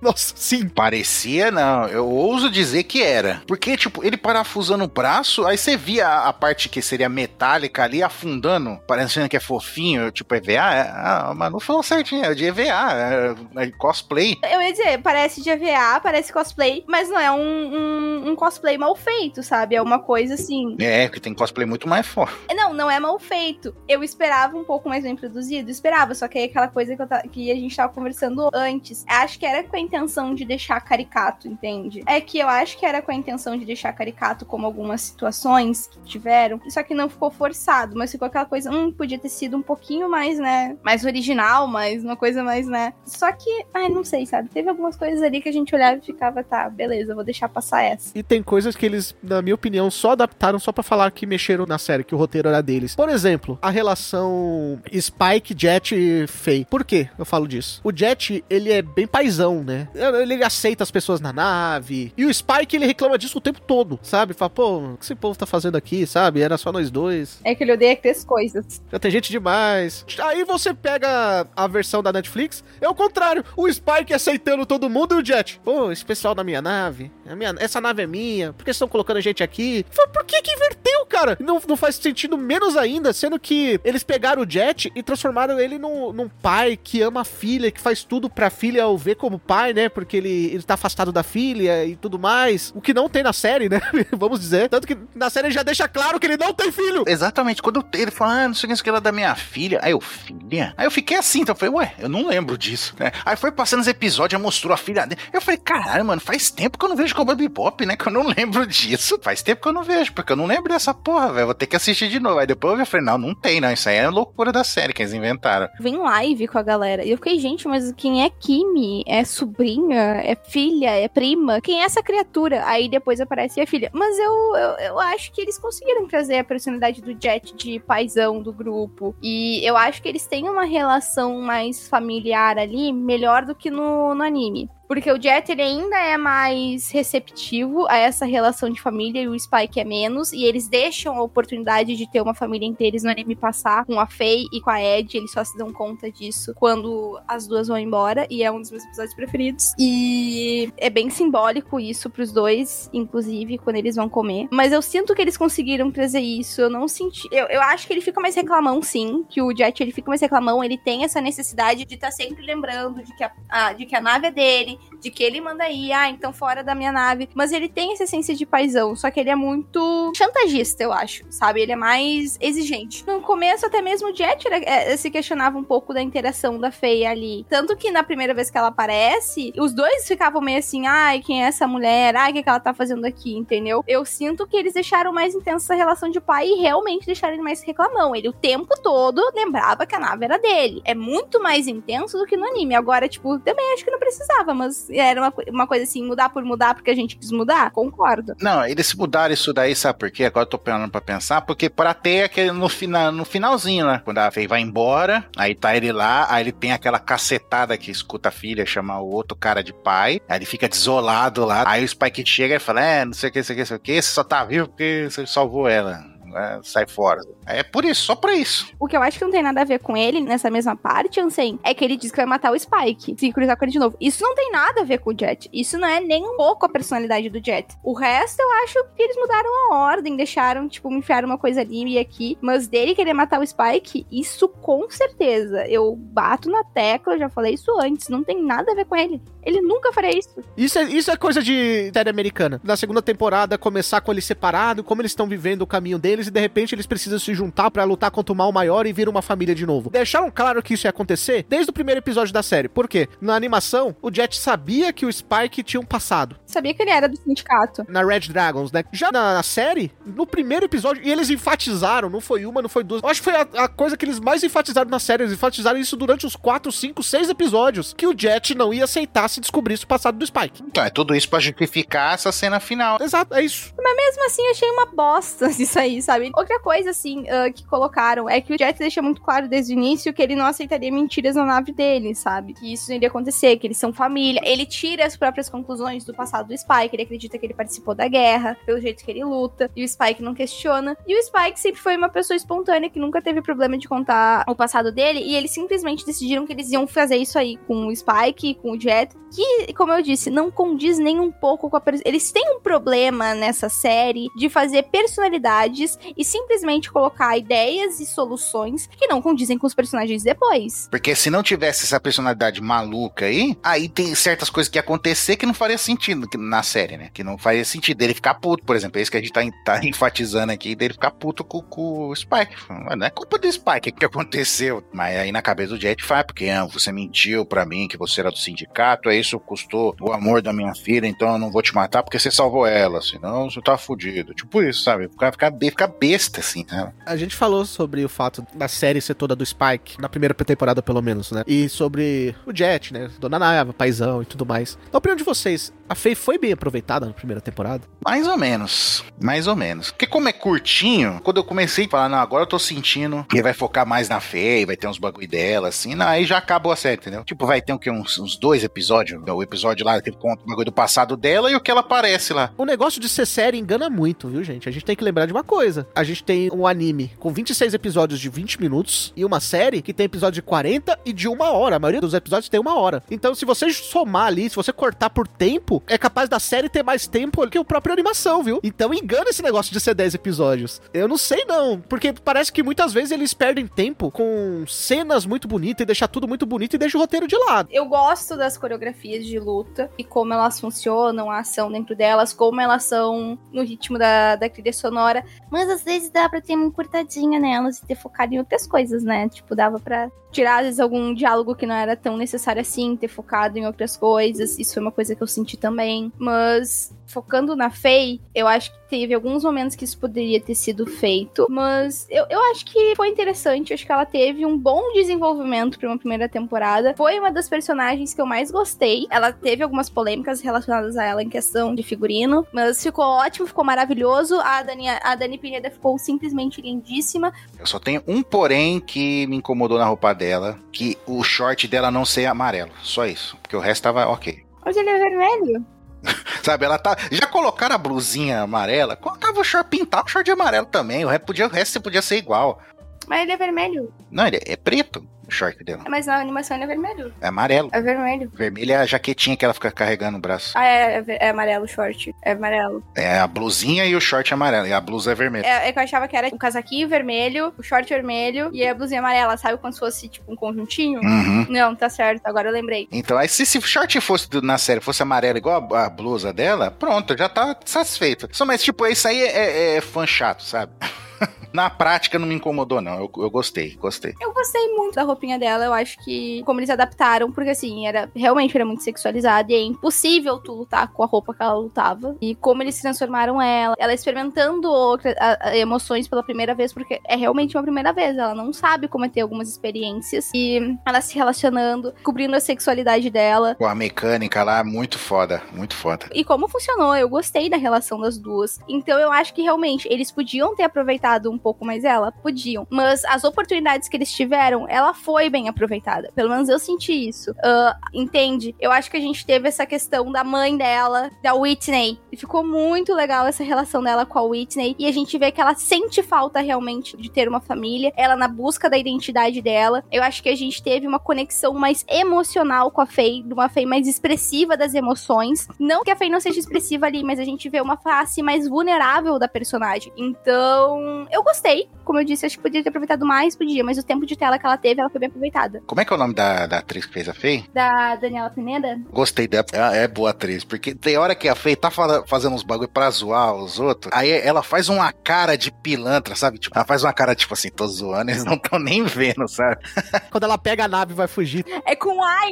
Nossa, sim. Parecia, não. Eu ouso dizer que era. Porque, tipo, ele parafusando o braço, aí você via a, a parte que seria metálica ali afundando, parecendo que é fofinho, tipo EVA. É, ah, mas não falou certinho, é de EVA, é, é cosplay. Eu ia dizer, parece de EVA, parece cosplay, mas não é um, um, um cosplay mal feito, sabe? É uma coisa assim. É, porque tem cosplay muito mais forte. Não, não é mal feito. Eu esperava um pouco mais bem produzido, esperava, só que é aquela coisa que, ta- que a gente tava conversando antes. Acho que era com a intenção de deixar caricato, entende? É que eu acho que era com a intenção de deixar caricato, como algumas situações que tiveram, só que não ficou forçado, mas ficou aquela coisa, hum, podia ter sido um pouquinho mais, né? Mais original, mais uma coisa mais, né? Só que, ai, não sei, sabe? Teve algumas coisas ali que a gente olhava e ficava, tá, beleza, vou deixar passar essa. E tem coisas que eles, na minha opinião, só adaptaram só pra falar que mexeram na série, que o roteiro era deles. Por exemplo, a relação Spike, Jet e Faye. Por que eu falo disso? O Jet, ele é bem paizão, né? Ele aceita as pessoas na nave. E o Spike, ele reclama disso o tempo todo, sabe? Fala, pô, o que esse povo tá fazendo aqui, sabe? Era só nós dois. É que ele odeia ter as coisas. Já tem gente demais. Aí você pega a versão da Netflix, é o contrário. O Spike aceitando todo mundo e o Jet. Pô, esse pessoal da minha nave, a minha, essa nave é minha, por que estão colocando a gente aqui? Fala, Por que que inverteu, cara? Não, não faz sentido menos ainda, sendo que eles pegaram o Jet e transformaram ele num, num pai que ama a filha, que faz tudo pra filha o ver como pai, né? Porque ele, ele tá afastado da filha e tudo mais. O que não tem na série, né? (laughs) Vamos dizer. Tanto que na série já deixa claro que ele não tem filho. Exatamente, quando ele fala, ah, não sei o que, é da minha filha. Aí eu, filha? Aí eu fiquei assim, então eu falei, ué, eu não lembro disso, né? Aí foi passando os episódios, mostrou a filha dele. Eu falei, caralho, mano, faz tempo que eu não vejo Cowboy Bebop, né? Que eu não lembro disso. Faz tempo que eu não vejo, porque eu não lembro dessa porra, velho. Vou ter que assistir de novo. Aí depois eu vi, eu falei, não, não tem, não. Isso aí é loucura da série que eles inventaram. Vem live com a galera. E eu fiquei, gente, mas quem é Kimi? É sobrinha? É filha? É prima? Quem é essa criatura? Aí depois aparece a filha. Mas eu, eu, eu acho que eles conseguiram trazer a personalidade do Jet de paizão do grupo. E eu acho que eles têm uma relação mais familiar ali, melhor do que no, no anime. Porque o Jet, ele ainda é mais receptivo a essa relação de família e o Spike é menos. E eles deixam a oportunidade de ter uma família inteira no anime passar com a Faye e com a Ed. Eles só se dão conta disso quando as duas vão embora. E é um dos meus episódios preferidos. E é bem simbólico isso pros dois, inclusive, quando eles vão comer. Mas eu sinto que eles conseguiram trazer isso. Eu não senti. Eu, eu acho que ele fica mais reclamão, sim. Que o Jet, ele fica mais reclamão. Ele tem essa necessidade de estar sempre lembrando de que a, a- de que a nave é dele de que ele manda ir, ah, então fora da minha nave. Mas ele tem essa essência de paizão, só que ele é muito chantagista, eu acho, sabe? Ele é mais exigente. No começo, até mesmo o Jet era- é, se questionava um pouco da interação da Feia ali. Tanto que na primeira vez que ela aparece, os dois ficavam meio assim, ai, quem é essa mulher? Ai, o que, que ela tá fazendo aqui, entendeu? Eu sinto que eles deixaram mais intensa essa relação de pai e realmente deixaram ele mais reclamão. Ele o tempo todo lembrava que a nave era dele. É muito mais intenso do que no anime. Agora, tipo, também acho que não precisava, mas era uma, uma coisa assim, mudar por mudar porque a gente quis mudar? Concordo. Não, eles mudaram isso daí, sabe por quê? Agora eu tô parando pra pensar, porque pra ter aquele no, final, no finalzinho, né? Quando a Faye vai embora, aí tá ele lá, aí ele tem aquela cacetada que escuta a filha chamar o outro cara de pai, aí ele fica desolado lá, aí o Spike chega e fala, é, não sei o que, não sei o que, não sei o que, você só tá vivo porque você salvou ela. É, sai fora. É por isso, só pra isso. O que eu acho que não tem nada a ver com ele nessa mesma parte, Ansem, é que ele diz que vai matar o Spike. Se cruzar com ele de novo. Isso não tem nada a ver com o Jet. Isso não é nem um pouco a personalidade do Jet. O resto eu acho que eles mudaram a ordem, deixaram, tipo, enfiaram uma coisa ali e aqui. Mas dele querer matar o Spike, isso com certeza. Eu bato na tecla, já falei isso antes. Não tem nada a ver com ele. Ele nunca faria isso. Isso é, isso é coisa de série americana. Na segunda temporada, começar com eles separados, como eles estão vivendo o caminho e de repente eles precisam se juntar pra lutar contra o mal maior e vir uma família de novo. Deixaram claro que isso ia acontecer desde o primeiro episódio da série. Por quê? Na animação, o Jet sabia que o Spike tinha um passado. Sabia que ele era do sindicato. Na Red Dragons, né? Já na, na série, no primeiro episódio, e eles enfatizaram, não foi uma, não foi duas. Eu acho que foi a, a coisa que eles mais enfatizaram na série. Eles enfatizaram isso durante os 4, 5, 6 episódios. Que o Jet não ia aceitar se descobrisse o passado do Spike. Então, é tudo isso pra justificar essa cena final. Exato, é isso. Mesmo assim, eu achei uma bosta (laughs) isso aí, sabe? Outra coisa, assim, ah, que colocaram é que o Jet deixa muito claro desde o início que ele não aceitaria mentiras na nave dele, sabe? Que isso não iria acontecer, que eles são família. Ele tira as próprias conclusões do passado do Spike. Ele acredita que ele participou da guerra, pelo jeito que ele luta. E o Spike não questiona. E o Spike sempre foi uma pessoa espontânea que nunca teve problema de contar o passado dele. E eles simplesmente decidiram que eles iam fazer isso aí com o Spike, com o Jet. Que, como eu disse, não condiz nem um pouco com a. Eles têm um problema nessa série de fazer personalidades e simplesmente colocar ideias e soluções que não condizem com os personagens depois. Porque se não tivesse essa personalidade maluca aí, aí tem certas coisas que ia acontecer que não faria sentido que- na série, né? Que não faria sentido dele ficar puto, por exemplo. É isso que a gente tá, tá (laughs) enfatizando aqui, dele ficar puto com, com o Spike. Não é culpa do Spike, o que aconteceu? Mas aí na cabeça do Jet faz, porque ah, você mentiu pra mim que você era do sindicato, aí isso custou o amor da minha filha, então eu não vou te matar porque você salvou ela, senão você tá fudido. Tipo isso, sabe? Ficar, ficar, ficar besta, assim, né? A gente falou sobre o fato da série ser toda do Spike, na primeira temporada pelo menos, né? E sobre o Jet, né? Dona Naiva, paizão e tudo mais. Na opinião de vocês, a Faye foi bem aproveitada na primeira temporada? Mais ou menos. Mais ou menos. Porque como é curtinho, quando eu comecei a falar, não, agora eu tô sentindo que vai focar mais na Faye, vai ter uns bagulho dela, assim, não, aí já acabou a série, entendeu? Tipo, vai ter o quê? Uns, uns dois episódios. O episódio lá que conta o bagulho do passado dela e o que ela aparece lá. O negócio de ser série engana muito, viu, gente? A gente tem que lembrar de uma coisa. A gente tem um anime com 26 episódios de 20 minutos e uma série que tem episódio de 40 e de uma hora. A maioria dos episódios tem uma hora. Então, se você somar ali, se você cortar por tempo, é capaz da série ter mais tempo que o próprio animação, viu? Então, engana esse negócio de ser 10 episódios. Eu não sei, não. Porque parece que muitas vezes eles perdem tempo com cenas muito bonitas e deixar tudo muito bonito e deixa o roteiro de lado. Eu gosto das coreografias de luta e como elas funcionam, a ação dentro delas, como elas são no ritmo da, da trilha sonora. Mas às vezes dá pra ter uma encurtadinha nelas e ter focado em outras coisas, né? Tipo, dava pra tirar às vezes algum diálogo que não era tão necessário assim, ter focado em outras coisas. Isso foi uma coisa que eu senti também. Mas focando na Faye, eu acho que teve alguns momentos que isso poderia ter sido feito, mas eu, eu acho que foi interessante, eu acho que ela teve um bom desenvolvimento para uma primeira temporada. Foi uma das personagens que eu mais gostei. Ela teve algumas polêmicas relacionadas a ela em questão de figurino, mas ficou ótimo, ficou maravilhoso. A Dani, a Dani Pineda ficou simplesmente lindíssima. Eu só tenho um porém que me incomodou na roupa dela, que o short dela não ser amarelo. Só isso. Porque o resto tava ok. Mas ele é vermelho. (laughs) Sabe, ela tá. Já colocaram a blusinha amarela, colocava o short, pintava o short de amarelo também. O resto podia, o resto podia ser igual. Mas ele é vermelho. Não, ele é preto, o short dela. Mas na animação ele é vermelho. É amarelo. É vermelho. Vermelho é a jaquetinha que ela fica carregando no braço. Ah, é, é, é amarelo o short. É amarelo. É a blusinha e o short amarelo. E a blusa é vermelha. É, é que eu achava que era um casaquinho vermelho, o short vermelho e a blusinha amarela, sabe? Como se fosse tipo um conjuntinho. Uhum. Não, tá certo, agora eu lembrei. Então, aí se esse short fosse do- na série, fosse amarelo igual a, a blusa dela, pronto, já tá satisfeito. Só, mas tipo, isso aí é, é fã chato, sabe? (laughs) (laughs) na prática não me incomodou, não. Eu, eu gostei, gostei. Eu gostei muito da roupinha dela, eu acho que como eles adaptaram, porque assim, era realmente era muito sexualizada e é impossível tu lutar com a roupa que ela lutava. E como eles transformaram ela, ela experimentando outras emoções pela primeira vez, porque é realmente uma primeira vez, ela não sabe como é ter algumas experiências. E ela se relacionando, cobrindo a sexualidade dela. Pô, a mecânica lá, muito foda, muito foda. E como funcionou, eu gostei da relação das duas. Então eu acho que realmente eles podiam ter aproveitado um um pouco mais ela? Podiam. Mas as oportunidades que eles tiveram, ela foi bem aproveitada. Pelo menos eu senti isso. Ah, entende? Eu acho que a gente teve essa questão da mãe dela, da Whitney. E ficou muito legal essa relação dela com a Whitney. E a gente vê que ela sente falta realmente de ter uma família. Ela na busca da identidade dela. Eu acho que a gente teve uma conexão mais emocional com a Faye, de uma Faye mais expressiva das emoções. Não que a Faye não seja expressiva ali, mas a gente vê uma face mais vulnerável da personagem. Então, eu gostei. Como eu disse, acho que podia ter aproveitado mais, podia, mas o tempo de tela que ela teve, ela foi bem aproveitada. Como é que é o nome da, da atriz que fez a Faye? Da Daniela Pineda? Gostei dela. Ela é boa atriz. Porque tem hora que a Faye tá fala- fazendo uns bagulho pra zoar os outros. Aí ela faz uma cara de pilantra, sabe? Tipo, ela faz uma cara tipo assim, tô zoando, eles não estão nem vendo, sabe? (laughs) Quando ela pega a nave e vai fugir. É com ai.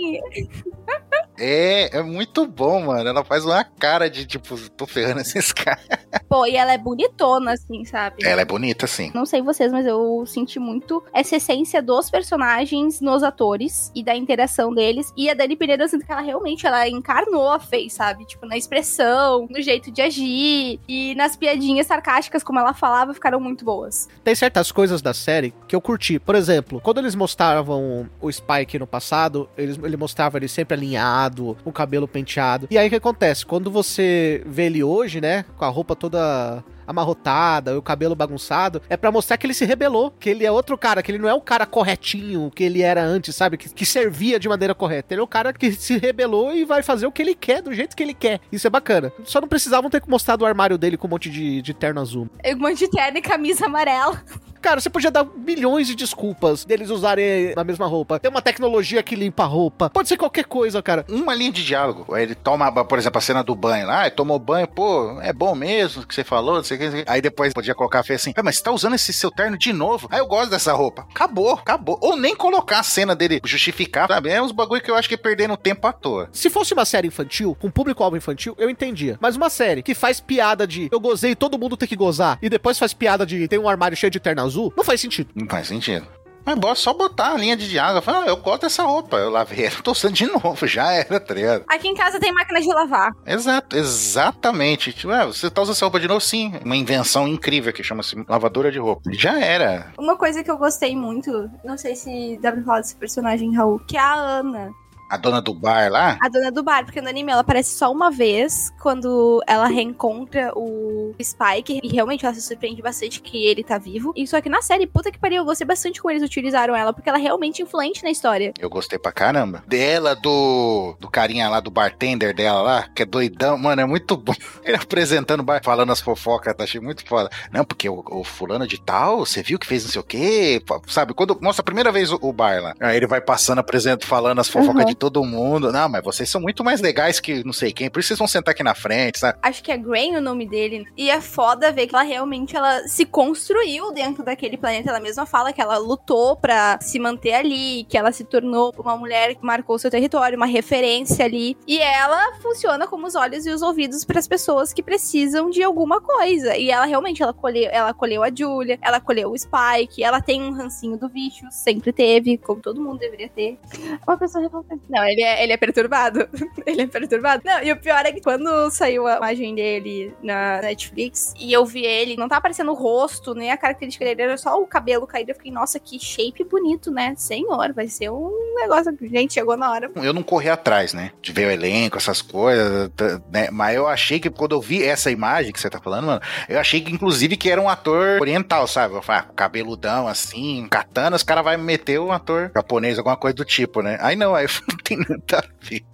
É, é muito bom, mano. Ela faz uma cara de tipo, tô ferrando esses (laughs) caras. Pô, e ela é bonitona, assim, sabe? Ela é bonita, sim. Não sei vocês, mas eu senti muito essa essência dos personagens nos atores e da interação deles. E a Dani Pereira, eu sinto que ela realmente ela encarnou a Faye, sabe? Tipo, na expressão, no jeito de agir e nas piadinhas sarcásticas, como ela falava, ficaram muito boas. Tem certas coisas da série que eu curti. Por exemplo, quando eles mostravam o Spike no passado, eles, ele mostrava ele sempre alinhado, o cabelo penteado. E aí o que acontece? Quando você vê ele hoje, né, com a roupa toda amarrotada, o cabelo bagunçado, é pra mostrar que ele se rebelou, que ele é outro cara, que ele não é o cara corretinho que ele era antes, sabe? Que, que servia de maneira correta. Ele é o cara que se rebelou e vai fazer o que ele quer, do jeito que ele quer. Isso é bacana. Só não precisavam ter mostrado o armário dele com um monte de, de terno azul. Um monte de terno e camisa amarela. (laughs) Cara, você podia dar milhões de desculpas deles usarem a mesma roupa. Tem uma tecnologia que limpa a roupa. Pode ser qualquer coisa, cara. Uma linha de diálogo. Aí ele toma, por exemplo, a cena do banho lá, ah, tomou banho, pô, é bom mesmo que você falou, não sei o que. Aí depois podia colocar a assim, "Ah, mas você tá usando esse seu terno de novo? Aí eu gosto dessa roupa. Acabou, acabou. Ou nem colocar a cena dele justificar, sabe? É uns bagulho que eu acho que é perdendo tempo à toa. Se fosse uma série infantil, com público-alvo infantil, eu entendia. Mas uma série que faz piada de eu gozei e todo mundo tem que gozar, e depois faz piada de tem um armário cheio de terno azul, não faz sentido. Não faz sentido. Mas bora só botar a linha de diálogo. Fala, ah, eu gosto dessa roupa. Eu lavei ela, (laughs) tô usando de novo. Já era, tá ligado? Aqui em casa tem máquina de lavar. Exato, exatamente. Tipo, ah, você tá usando essa roupa de novo? Sim. Uma invenção incrível que chama-se lavadora de roupa. Já era. Uma coisa que eu gostei muito, não sei se dá pra falar desse personagem, Raul, que é a Ana. A dona do bar lá, A dona do bar, porque no anime ela aparece só uma vez, quando ela reencontra o Spike, e realmente ela se surpreende bastante que ele tá vivo. E só que na série, puta que pariu, eu gostei bastante como eles utilizaram ela, porque ela é realmente influente na história. eu gostei pra caramba. Dela, do, do carinha lá, do bartender dela lá, que é doidão. Mano, é muito bom. (laughs) Ele apresentando o bar, falando as fofocas, tá achei muito foda. Não, porque o, o fulano de tal, você viu que fez não sei o quê, sabe? Quando mostra a primeira vez o, o bar lá, aí ele vai passando, apresentando, falando as fofocas Uhum. de todo mundo. Não, mas vocês são muito mais legais que não sei quem, por isso vocês vão sentar aqui na frente, sabe? Acho que é Grain o nome dele. E é foda ver que ela realmente ela se construiu dentro daquele planeta. Ela mesma fala que ela lutou pra se manter ali, que ela se tornou uma mulher que marcou seu território, uma referência ali. E ela funciona como os olhos e os ouvidos para as pessoas que precisam de alguma coisa. E ela realmente ela colheu, ela colheu a Julia, ela colheu o Spike, ela tem um rancinho do Vicious, sempre teve, como todo mundo deveria ter. Uma pessoa revoltada. Não, ele é, ele é perturbado. (laughs) ele é perturbado. Não, e o pior é que quando saiu a imagem dele na Netflix e eu vi ele, não tá aparecendo o rosto, nem a característica dele, era só o cabelo caído. Eu fiquei, nossa, que shape bonito, né? Senhor, vai ser um negócio. Gente, chegou na hora. Eu não corri atrás, né? De ver o elenco, essas coisas, né? Mas eu achei que quando eu vi essa imagem que você tá falando, mano, eu achei que inclusive que era um ator oriental, sabe? Eu falei, ah, cabeludão assim, katana, os caras vão meter um ator japonês, alguma coisa do tipo, né? Aí não, aí eu não tem nada a ver.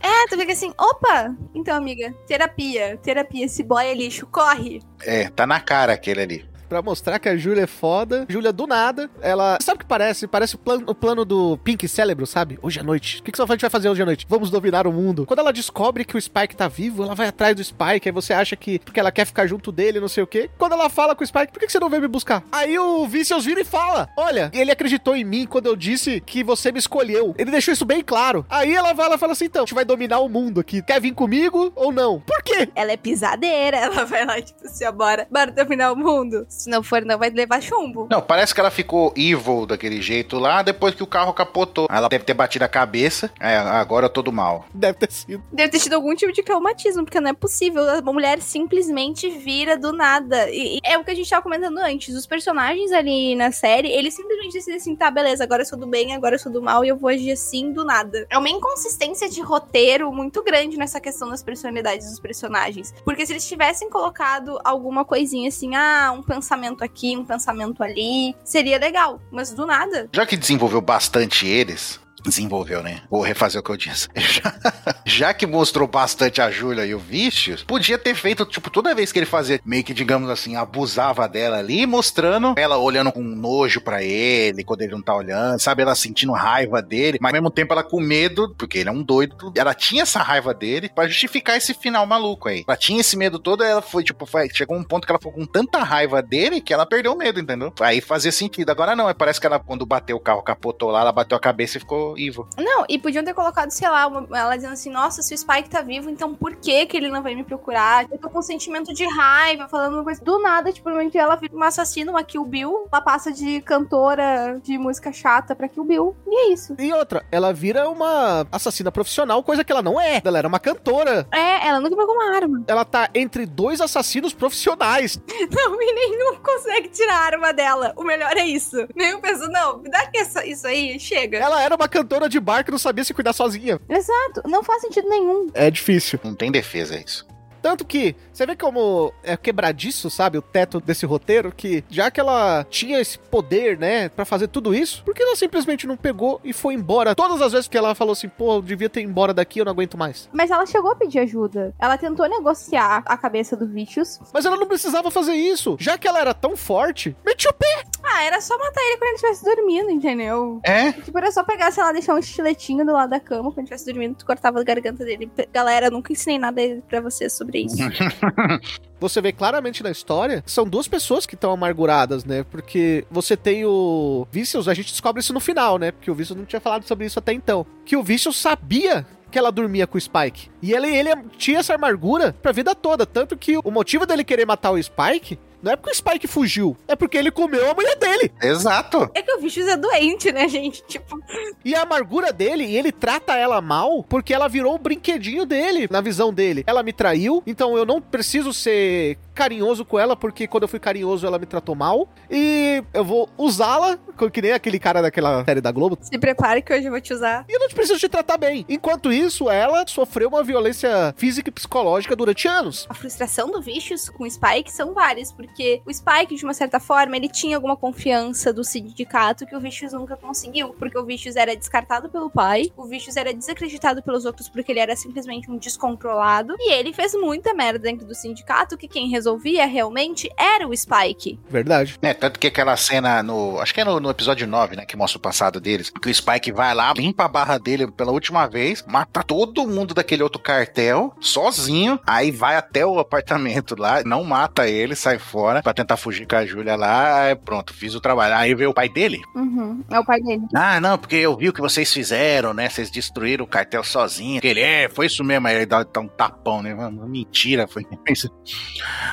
É, tu fica assim, opa! Então, amiga, terapia, terapia, esse boy é lixo, corre! É, tá na cara aquele ali. Pra mostrar que a Júlia é foda. Júlia, do nada, ela. Sabe o que parece? Parece o plano, o plano do Pink Cérebro, sabe? Hoje à noite. O que, que sua gente vai fazer hoje à noite? Vamos dominar o mundo. Quando ela descobre que o Spike tá vivo, ela vai atrás do Spike. Aí você acha que porque ela quer ficar junto dele, não sei o quê. Quando ela fala com o Spike, por que, que você não veio me buscar? Aí o Vicious vira e fala: Olha, ele acreditou em mim quando eu disse que você me escolheu. Ele deixou isso bem claro. Aí ela vai lá e fala assim: então, a gente vai dominar o mundo aqui. Quer vir comigo ou não? Por quê? Ela é pisadeira, (laughs) ela vai lá, tipo assim, ó, bora, bora dominar o mundo. Se não for, não, vai levar chumbo. Não, parece que ela ficou evil daquele jeito lá depois que o carro capotou. Ela deve ter batido a cabeça. É, agora eu tô do mal. Deve ter sido. Deve ter tido algum tipo de traumatismo, porque não é possível. A mulher simplesmente vira do nada. E, e é o que a gente tava comentando antes. Os personagens ali na série, eles simplesmente decidem assim, tá, beleza, agora eu sou do bem, agora eu sou do mal e eu vou agir assim do nada. É uma inconsistência de roteiro muito grande nessa questão das personalidades dos personagens. Porque se eles tivessem colocado alguma coisinha assim, ah, um pensamento aqui, um pensamento ali, seria legal. Mas do nada. Já que desenvolveu bastante eles. Desenvolveu, né? Vou refazer o que eu disse. (laughs) Já, que mostrou bastante a Júlia e o Vicious, podia ter feito, tipo, toda vez que ele fazia meio que, digamos assim, abusava dela ali, mostrando ela olhando com nojo pra ele, quando ele não tá olhando, sabe? Ela sentindo raiva dele, mas ao mesmo tempo ela com medo, porque ele é um doido. Ela tinha essa raiva dele pra justificar esse final maluco aí. Ela tinha esse medo todo, ela foi, tipo, foi, chegou um ponto que ela ficou com tanta raiva dele que ela perdeu o medo, entendeu? Aí fazia sentido. Agora não, é, parece que ela, quando bateu o carro, capotou lá, ela bateu a cabeça e ficou evil. Não, e podiam ter colocado, sei lá, uma- ela dizendo assim, nossa, se o Spike tá vivo, então por que que ele não vai me procurar? Eu tô com um sentimento de raiva, falando uma coisa. Do nada, tipo, realmente ela vira uma assassina, uma Kill Bill, ela passa de cantora de música chata pra Kill Bill, e é isso. E outra, ela vira uma assassina profissional, coisa que ela não é. Ela era uma cantora. É, ela nunca pegou uma arma. Ela tá entre dois assassinos profissionais. (laughs) Não, e nenhum consegue tirar a arma dela. O melhor é isso. Nenhum pensa, não, me dá que essa- isso aí, chega. Ela era uma cantora de bar que não sabia se cuidar sozinha. Exato, não faz sentido nenhum. É difícil. Não tem defesa isso. Tanto que, você vê como é quebradiço, sabe, o teto desse roteiro, que já que ela tinha esse poder, né, pra fazer tudo isso, por que ela simplesmente não pegou e foi embora? Todas as vezes que ela falou assim, pô, eu devia ter ido embora daqui, eu não aguento mais. Mas ela chegou a pedir ajuda. Ela tentou negociar a cabeça do Vicious. Mas ela não precisava fazer isso. Já que ela era tão forte, mete o pé. Ah, era só matar ele quando ele estivesse dormindo, entendeu? É? Tipo, era só pegar, sei lá, deixar um estiletinho do lado da cama quando ele estivesse dormindo, tu cortava a garganta dele. Galera, nunca ensinei nada pra vocês sobre isso. (laughs) Você vê claramente na história, são duas pessoas que estão amarguradas, né? Porque você tem o Vicious, a gente descobre isso no final, né? Porque o Vicious não tinha falado sobre isso até então. Que o Vicious sabia que ela dormia com o Spike. E ele, ele tinha essa amargura pra vida toda. Tanto que o motivo dele querer matar o Spike não é porque o Spike fugiu, é porque ele comeu a mulher dele. Exato. É que o Vicious é doente, né, gente? Tipo, E a amargura dele, e ele trata ela mal porque ela virou o brinquedinho dele, na visão dele. Ela me traiu, então eu não preciso ser carinhoso com ela, porque quando eu fui carinhoso ela me tratou mal. E eu vou usá-la, que nem aquele cara daquela série da Globo. se prepare que hoje eu vou te usar. E eu não preciso te tratar bem. Enquanto isso, ela sofreu uma violência física e psicológica durante anos. A frustração do Vicious com o Spike são várias, porque o Spike, de uma certa forma, ele tinha alguma confiança do sindicato que o Vicious nunca conseguiu, porque o Vicious era descartado pelo pai, o Vicious era desacreditado pelos outros porque ele era simplesmente um descontrolado, e ele fez muita merda dentro do sindicato que quem resolvia realmente era o Spike. Verdade. É, tanto que aquela cena no. Acho que é no, no episódio 9, né? Que mostra o passado deles. Que o Spike vai lá, limpa a barra dele pela última vez, mata todo mundo daquele outro cartel, sozinho. Aí vai até o apartamento lá, não mata ele, sai fora pra tentar fugir com a Júlia lá. Aí pronto, fiz o trabalho. Aí veio o pai dele. Uhum, é o pai dele. Ah, não, porque eu vi o que vocês fizeram, né? Vocês destruíram o cartel sozinho. Ele é, foi isso mesmo. Aí ele dá, um tapão, né? Mentira, foi quem fez,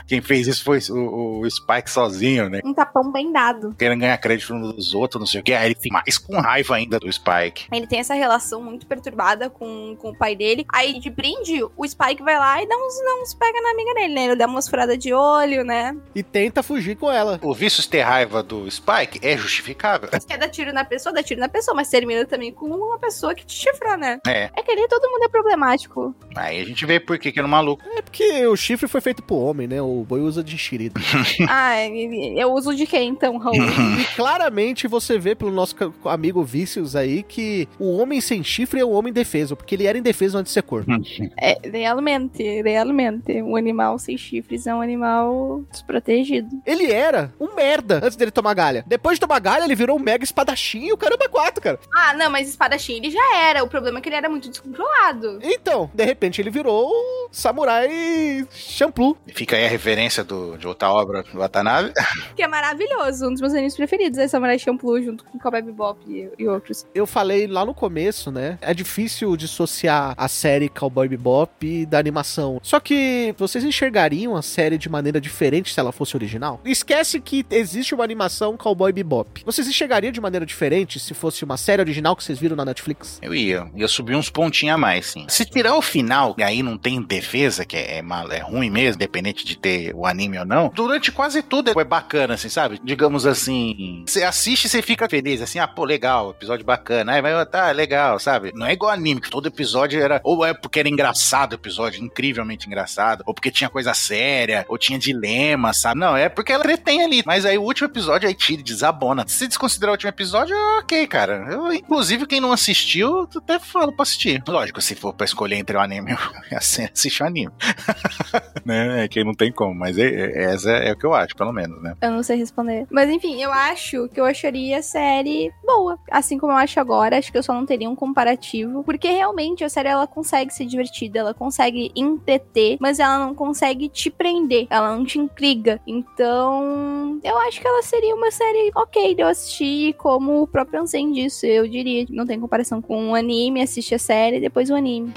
quem fez isso foi o, o Spike sozinho, né? Um tapão bem dado. Querendo ganhar crédito uns dos outros, não sei o que. Aí ele fica mais com raiva ainda do Spike. Ele tem essa relação muito perturbada com, com o pai dele. Aí, de brinde, o Spike vai lá e dá uns, dá uns pega na amiga dele, né? Ele dá umas furadas de olho, né? E tenta fugir com ela. O Vicious ter raiva do Spike é justificável. Quer dar tiro na pessoa, dá tiro na pessoa, mas termina também com uma pessoa que te chifra, né? É. É que ali todo mundo é problemático. Aí a gente vê por que que era um maluco. É porque o chifre foi feito pro homem, né? O boi usa de enxerido. (laughs) ah, eu uso de quem então, Raul? (laughs) E claramente você vê pelo nosso amigo Vicious aí que o homem sem chifre é o homem indefeso, porque ele era indefeso antes de ser corno. é, realmente, realmente. Um animal sem chifres é um animal desprotegido. Ele era um merda antes dele tomar galha. Depois de tomar galha, ele virou um mega espadachim e o caramba quatro, cara. Ah, não, mas espadachim ele já era. O problema é que ele era muito descontrolado. Então, de repente ele virou o samurai shampoo. Fica aí a referência do, de outra obra do Watanabe. (laughs) Que é maravilhoso. Um dos meus animes preferidos é Samurai Champloo junto com Cowboy Bebop e, e outros. Eu falei lá no começo, né? É difícil dissociar a série Cowboy Bebop da animação. Só que vocês enxergariam a série de maneira diferente se ela fosse original? Esquece que existe uma animação Cowboy Bebop. Vocês enxergariam de maneira diferente se fosse uma série original que vocês viram na Netflix? Eu ia, ia subir uns pontinhos a mais, sim. Se tirar o final, e aí não tem defesa, que é, mal, é ruim mesmo, independente de ter o anime ou não, durante quase tudo é bacana, assim, sabe? Digamos assim, você assiste e você fica feliz, assim, ah, pô, legal, episódio bacana, aí vai, tá, legal, sabe? Não é igual anime, que todo episódio era, ou é porque era engraçado o episódio, incrivelmente engraçado, ou porque tinha coisa séria, ou tinha dilema, sabe? Não, é porque ela tem ali. Mas aí o último episódio aí tira, desabona. Se desconsiderar o último episódio, ok, cara. Eu, inclusive, quem não assistiu, até falo pra assistir. Lógico, se for pra escolher entre o anime, (laughs) eu assiste o anime. (laughs) né? É que não tem como, mas é, é, essa é o que eu acho, pelo menos, né? Eu não sei responder. Mas enfim, eu acho que eu acharia a série boa. Assim como eu acho agora, acho que eu só não teria um comparativo. Porque realmente a série ela consegue ser divertida, ela consegue entreter, mas ela não consegue te prender, ela não te intriga. Então, eu acho que ela seria uma série ok de eu assistir, como o próprio Ansem disse. Eu diria, não tem comparação com um anime, assiste a série, depois o anime.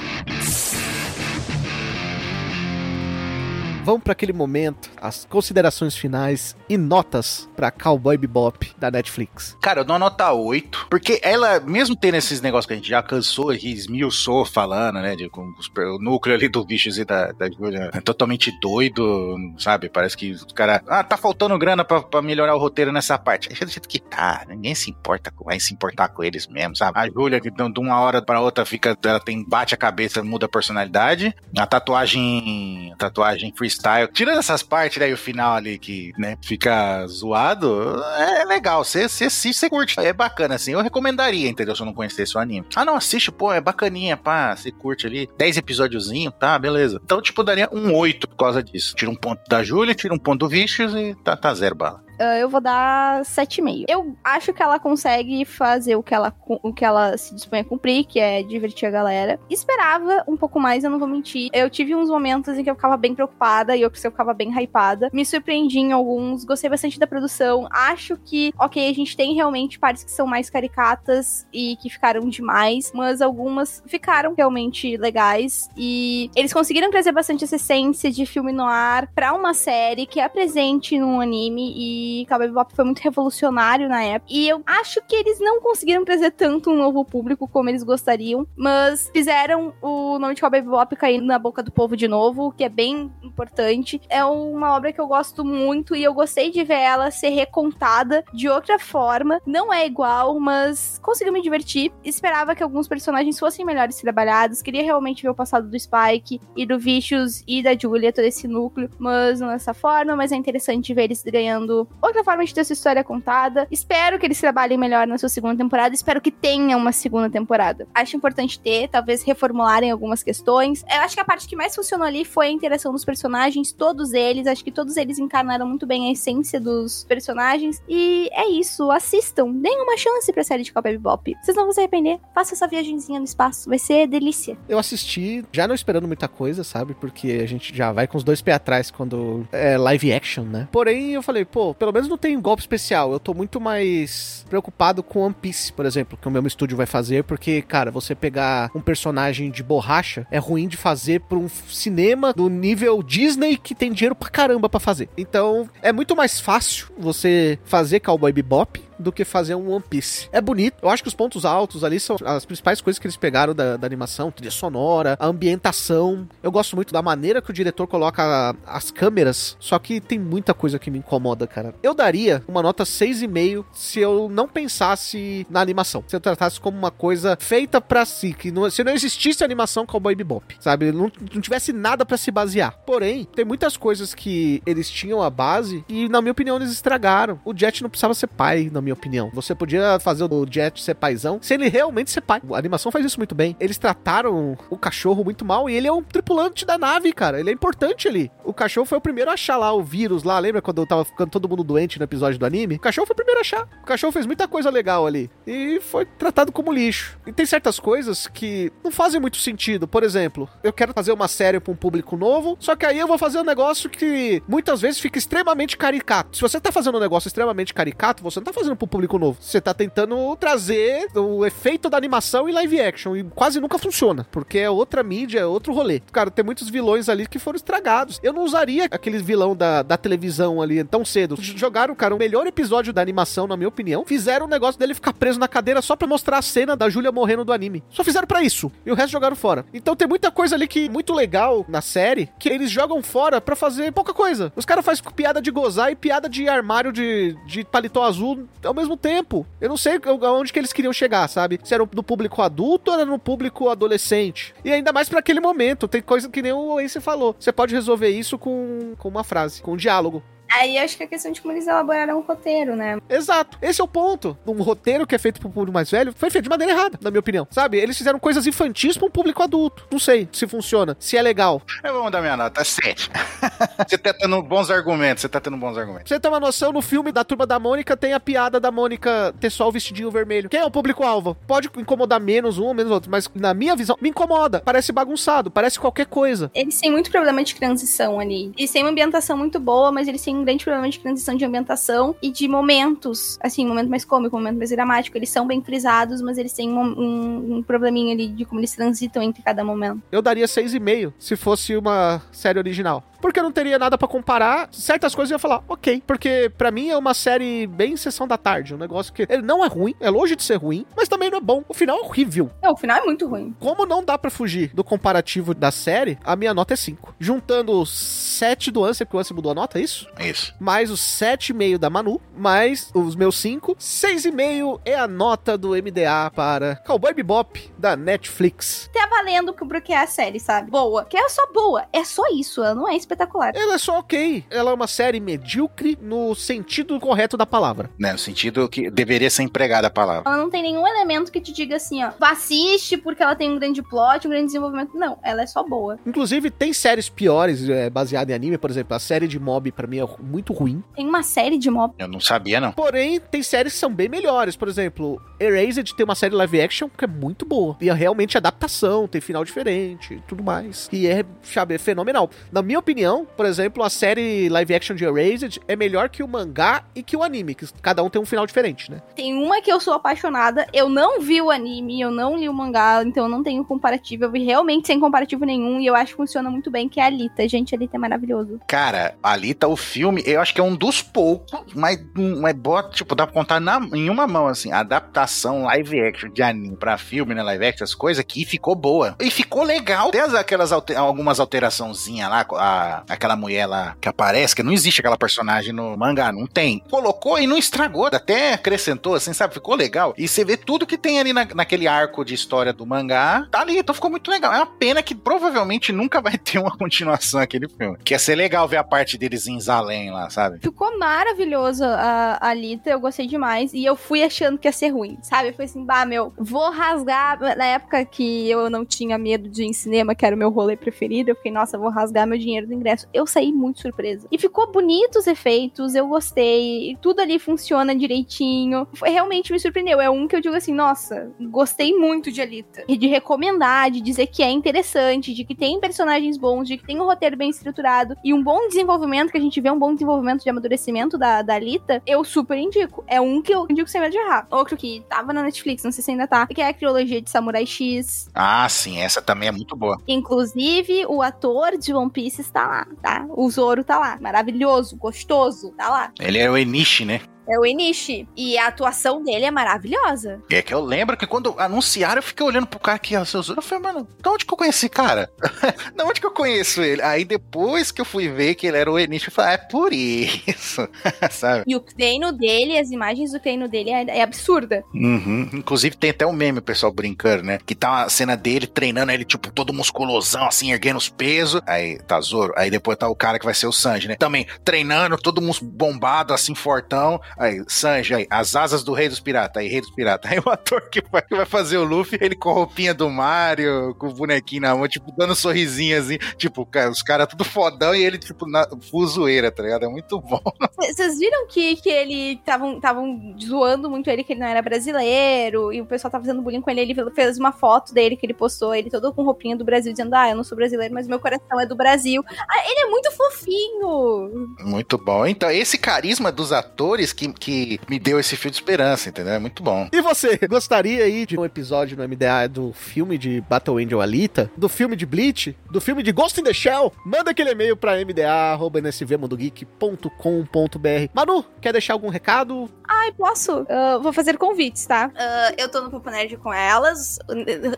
Vamos para aquele momento, as considerações finais e notas para Cowboy Bebop da Netflix. Cara, eu dou uma nota 8, porque ela, mesmo tendo esses negócios que a gente já cansou e esmiuçou falando, né, de, com os, o núcleo ali do Bichos e da, da Julia, é totalmente doido, sabe? Parece que os caras, ah, tá faltando grana pra melhorar o roteiro nessa parte. É do jeito que tá, ninguém se importa, com- vai se importar com eles mesmo, sabe? A Julia, que de uma hora pra outra fica, ela tem, bate a cabeça, muda a personalidade. A tatuagem, a tatuagem freestyle, tirando essas partes, daí o final ali que, né, fica zoado, é legal, você você assiste, você curte. É bacana, assim, eu recomendaria, entendeu? Se eu não conhecesse o anime. Ah, não, assiste, pô, é bacaninha, pá, você curte ali. 10 episódiozinho, tá, beleza. Então, tipo, daria um 8 por causa disso. Tira um ponto da Júlia, tira um ponto do Vicious e tá, tá zero bala. Ah, eu vou dar 7,5. Eu acho que ela consegue fazer o que ela, o que ela se dispõe a cumprir, que é divertir a galera. Esperava um pouco mais, eu não vou mentir. Eu tive uns momentos em que eu ficava bem preocupada e outros que eu ficava bem hypada. Me surpreendi em alguns, gostei bastante da produção. Acho que, ok, a gente tem realmente partes que são mais caricatas e que ficaram demais, mas algumas ficaram realmente legais. E eles conseguiram trazer bastante essa essência de filme no ar pra uma série que é presente num anime e Cowboy Bebop foi muito revolucionário na época. E eu acho que eles não conseguiram trazer tanto um novo público como eles gostariam, mas fizeram o nome de Cowboy Bebop cair na boca do povo de novo, o que é bem importante. É uma obra que eu gosto muito e eu gostei de ver ela ser recontada de outra forma. Não é igual, mas conseguiu me divertir. Esperava que alguns personagens fossem melhores trabalhados. Queria realmente ver o passado do Spike e do Vicious e da Julia, todo esse núcleo, mas não dessa forma. Mas é interessante ver eles ganhando outra forma de ter sua história contada. Espero que eles trabalhem melhor na sua segunda temporada. Espero que tenha uma segunda temporada. Acho importante ter, talvez reformularem algumas questões. Eu acho que a parte que mais funcionou ali foi a interação dos personagens, todos eles. Acho que todos eles encarnaram muito bem a essência dos personagens. E é isso, assistam. Deem uma chance pra série de Cowboy Bebop. Vocês não vão se arrepender. Faça essa viagenzinha no espaço. Vai ser delícia. Eu assisti, já não esperando muita coisa, sabe? Porque a gente já vai com os dois pés atrás quando é live action, né? Porém, eu falei, pô, pelo menos não tem um golpe especial. Eu tô muito mais preocupado com One Piece, por exemplo, que o meu estúdio vai fazer, porque, cara, você pegar um personagem de borracha é ruim de fazer pra um cinema do nível Disney que tem dinheiro pra caramba pra fazer. Então, é muito mais fácil você fazer Cowboy Bebop do que fazer um One Piece. É bonito. Eu acho que os pontos altos ali são as principais coisas que eles pegaram da, da animação, trilha sonora, a ambientação. Eu gosto muito da maneira que o diretor coloca as câmeras, só que tem muita coisa que me incomoda, cara. Eu daria uma nota 6,5 se eu não pensasse na animação. Se eu tratasse como uma coisa feita pra si, que não, se não existisse animação Cowboy Bebop, sabe? Não, não tivesse nada pra se basear. Porém, tem muitas coisas que eles tinham a base e, na minha opinião, eles estragaram. O Jet não precisava ser pai, na minha opinião. Você podia fazer o Jet ser paizão se ele realmente ser pai. A animação faz isso muito bem. Eles trataram o cachorro muito mal e ele é um tripulante da nave, cara. Ele é importante ali. O cachorro foi o primeiro a achar lá o vírus lá. Lembra quando tava ficando todo mundo doente no episódio do anime? O cachorro foi o primeiro a achar. O cachorro fez muita coisa legal ali. E foi tratado como lixo. E tem certas coisas que não fazem muito sentido. Por exemplo, eu quero fazer uma série pra um público novo, só que aí eu vou fazer um negócio que muitas vezes fica extremamente caricato. Se você tá fazendo um negócio extremamente caricato, você não tá fazendo pro público novo. Você tá tentando trazer o efeito da animação em live action e quase nunca funciona, porque é outra mídia, é outro rolê. Cara, tem muitos vilões ali que foram estragados. Eu não usaria aquele vilão da, da televisão ali tão cedo. Jogaram, cara, o melhor episódio da animação, na minha opinião. Fizeram o negócio dele ficar preso na cadeira só pra mostrar a cena da Júlia morrendo do anime. Só fizeram pra isso. E o resto jogaram fora. Então tem muita coisa ali que muito legal na série que eles jogam fora pra fazer pouca coisa. Os caras fazem piada de gozar e piada de armário de, de paletó azul ao mesmo tempo. Eu não sei aonde que eles queriam chegar, sabe? Se era no público adulto ou era no público adolescente. E ainda mais pra aquele momento. Tem coisa que nem o Ace falou. Você pode resolver isso com, com uma frase, com um diálogo. Aí acho que a questão de como eles elaboraram o roteiro, né? Exato. Esse é o ponto. Um roteiro que é feito pro público mais velho foi feito de maneira errada, na minha opinião. Sabe? Eles fizeram coisas infantis pra um público adulto. Não sei se funciona, se é legal. Eu vou mandar minha nota, 7. (laughs) você tá tendo bons argumentos, você tá tendo bons argumentos. Você ter uma noção, no filme da Turma da Mônica tem a piada da Mônica ter só o vestidinho vermelho. Quem é o público-alvo? Pode incomodar menos um ou menos outro, mas na minha visão, me incomoda. Parece bagunçado, parece qualquer coisa. Eles têm muito problema de transição ali. Eles têm uma ambientação muito boa, mas eles têm um grande problema de transição de ambientação e de momentos. Assim, momento mais cômico, momento mais dramático. Eles são bem frisados, mas eles têm um, um, um probleminha ali de como eles transitam entre cada momento. Eu daria 6,5 se fosse uma série original. Porque eu não teria nada pra comparar. Certas coisas eu ia falar, ok. Porque pra mim é uma série bem sessão da tarde. Um negócio que ele não é ruim, é longe de ser ruim, mas também não é bom. O final é horrível. Não, o final é muito ruim. Como não dá pra fugir do comparativo da série, a minha nota é 5. Juntando os 7 do Ansem, porque o Ansem mudou a nota, é isso? Isso. mais os 7,5 da Manu, mais os meus 5. 6,5 é a nota do MDA para Cowboy Bebop da Netflix. Tá valendo pro que é a série, sabe? Boa. Que é só boa. É só isso. Ela não é espetacular. Ela é só ok. Ela é uma série medíocre no sentido correto da palavra. Né, no sentido que deveria ser empregada a palavra. Ela não tem nenhum elemento que te diga assim, ó, assiste porque ela tem um grande plot, um grande desenvolvimento. Não, ela é só boa. Inclusive, tem séries piores é, baseadas em anime, por exemplo, a série de Mob pra mim é muito ruim. Tem uma série de mob. Eu não sabia, não. Porém, tem séries que são bem melhores. Por exemplo, Erased tem uma série live action que é muito boa. E é realmente adaptação, tem final diferente e tudo mais. E é, sabe, é fenomenal. Na minha opinião, por exemplo, a série live action de Erased é melhor que o mangá e que o anime, que cada um tem um final diferente, né? Tem uma que eu sou apaixonada. Eu não vi o anime, eu não li o mangá, então eu não tenho comparativo. Eu vi realmente sem comparativo nenhum e eu acho que funciona muito bem, que é a Alita. Gente, a Alita é maravilhoso. Cara, ali tá o filme, eu acho que é um dos poucos, mas, mas bota, tipo, dá pra contar na- em uma mão, assim, a adaptação live action de anime pra filme, né, live action, as coisas que ficou boa. E ficou legal. Tem as- aquelas, alter- algumas alteraçãozinhas lá, a- aquela mulher lá que aparece, que não existe aquela personagem no mangá, não tem. Colocou e não estragou, até acrescentou, assim, sabe, ficou legal. E você vê tudo que tem ali na- naquele arco de história do mangá, tá ali, então ficou muito legal. É uma pena que provavelmente nunca vai ter uma continuação aquele filme. Que ia ser legal ver a parte deles em Zalém lá, sabe? Ficou maravilhoso a a Alita, eu gostei demais. E eu fui achando que ia ser ruim, sabe? Foi assim, bah, meu, vou rasgar. Na época que eu não tinha medo de ir em cinema, que era o meu rolê preferido, eu fiquei, nossa, vou rasgar meu dinheiro do ingresso. Eu saí muito surpresa. E ficou bonito os efeitos, eu gostei. Tudo ali funciona direitinho. Foi realmente me surpreendeu. É um que eu digo assim, nossa, gostei muito de Alita. E de recomendar, de dizer que é interessante, de que tem personagens bons, de que tem um roteiro bem estruturado e um bom desenvolvimento, que a gente vê um bom desenvolvimento de amadurecimento da, da Alita, eu super indico. É um que eu indico sem medo de errar. Outro que tava na Netflix, não sei se ainda tá, que é a trilogia de Samurai X. Ah, sim, essa também é muito boa. Inclusive, o ator de One Piece está lá, tá? O Zoro tá lá. Maravilhoso, gostoso, tá lá. Ele é o Enishi, né? É o Enishi. E a atuação dele é maravilhosa. É que eu lembro que quando anunciaram, eu fiquei olhando pro cara que ia ser o Zoro. Eu falei, mano, da onde que eu conheci cara? (laughs) da onde que eu conheço ele? Aí depois que eu fui ver que ele era o Enishi, eu falei, ah, é por isso. (laughs) Sabe? E o treino dele, as imagens do treino dele é, é absurda. Uhum. Inclusive tem até um meme, o pessoal brincando, né? Que tá uma cena dele treinando ele, tipo, todo musculosão, assim, erguendo os pesos. Aí tá Zoro. Aí depois tá o cara que vai ser o Sanji, né? Também treinando, todo mundo bombado, assim, fortão. Aí, Sanji, aí, as asas do Rei dos Piratas. Aí, Rei dos Piratas. (laughs) Aí o ator que vai, que vai fazer o Luffy, ele com a roupinha do Mario, com o bonequinho na mão, tipo, dando um sorrisinho, assim. Tipo, cara, os caras tudo fodão e ele, tipo, na fuzoeira, tá ligado? É muito bom. (laughs) Vocês viram que, que ele estavam estavam zoando muito ele que ele não era brasileiro e o pessoal tava fazendo bullying com ele. Ele fez uma foto dele que ele postou, ele todo com roupinha do Brasil, dizendo: Ah, eu não sou brasileiro, mas meu coração é do Brasil. Ah, ele é muito fofinho. Muito bom. Então, esse carisma dos atores que que, que me deu esse fio de esperança, entendeu? É muito bom. E você, gostaria aí de um episódio no MDA do filme de Battle Angel Alita, do filme de Bleach, do filme de Ghost in the Shell? Manda aquele e-mail pra mda.nsvmundogeek.com.br. Manu, quer deixar algum recado? Ai, posso? Ah, vou fazer convites, tá? Ah, eu tô no Papo Nerd com elas.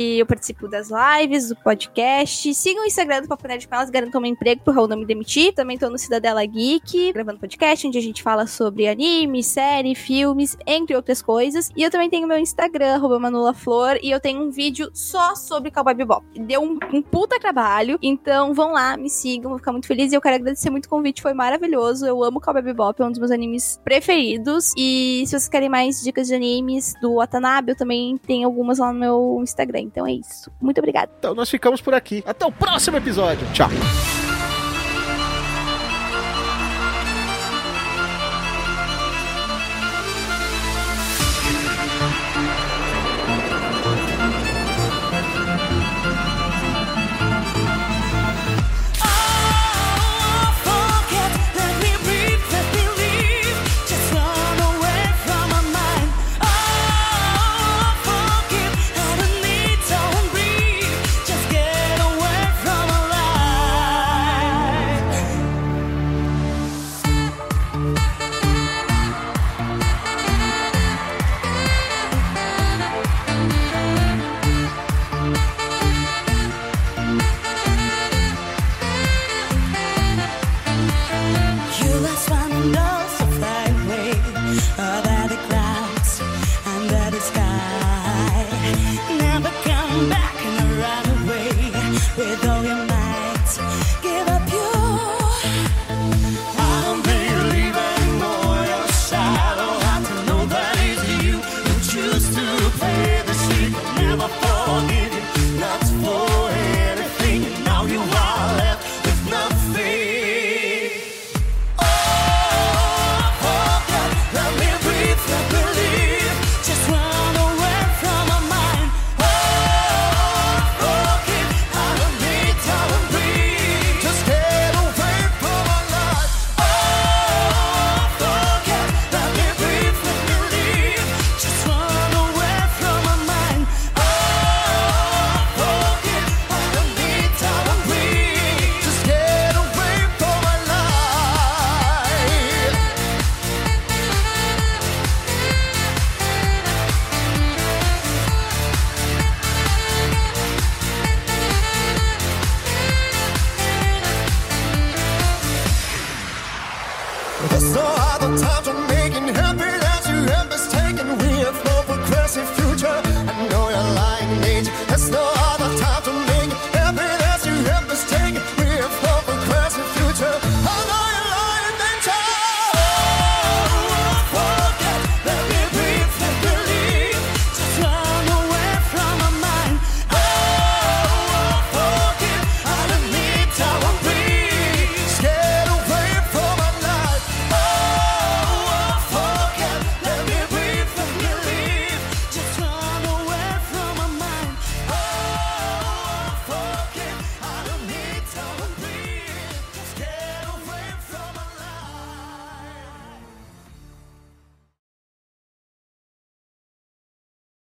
E eu participo das lives, do podcast. Sigam o Instagram do Papo Nerd com elas, garantam um emprego pro Raul não me demitir. Também tô no Cidadela Geek, gravando podcast, onde a gente fala sobre anime, série, filmes, entre outras coisas. E eu também tenho meu Instagram, manulaflor, e eu tenho um vídeo só sobre Cowboy Bebop. Deu um, um puta trabalho, então vão lá, me sigam, vou ficar muito feliz. E eu quero agradecer muito o convite, foi maravilhoso. Eu amo Cowboy Bebop, é um dos meus animes preferidos. E se vocês querem mais dicas de animes do Watanabe, eu também tenho algumas lá no meu Instagram. Então é isso. Muito obrigada. Então nós ficamos por aqui. Até o próximo episódio. Tchau.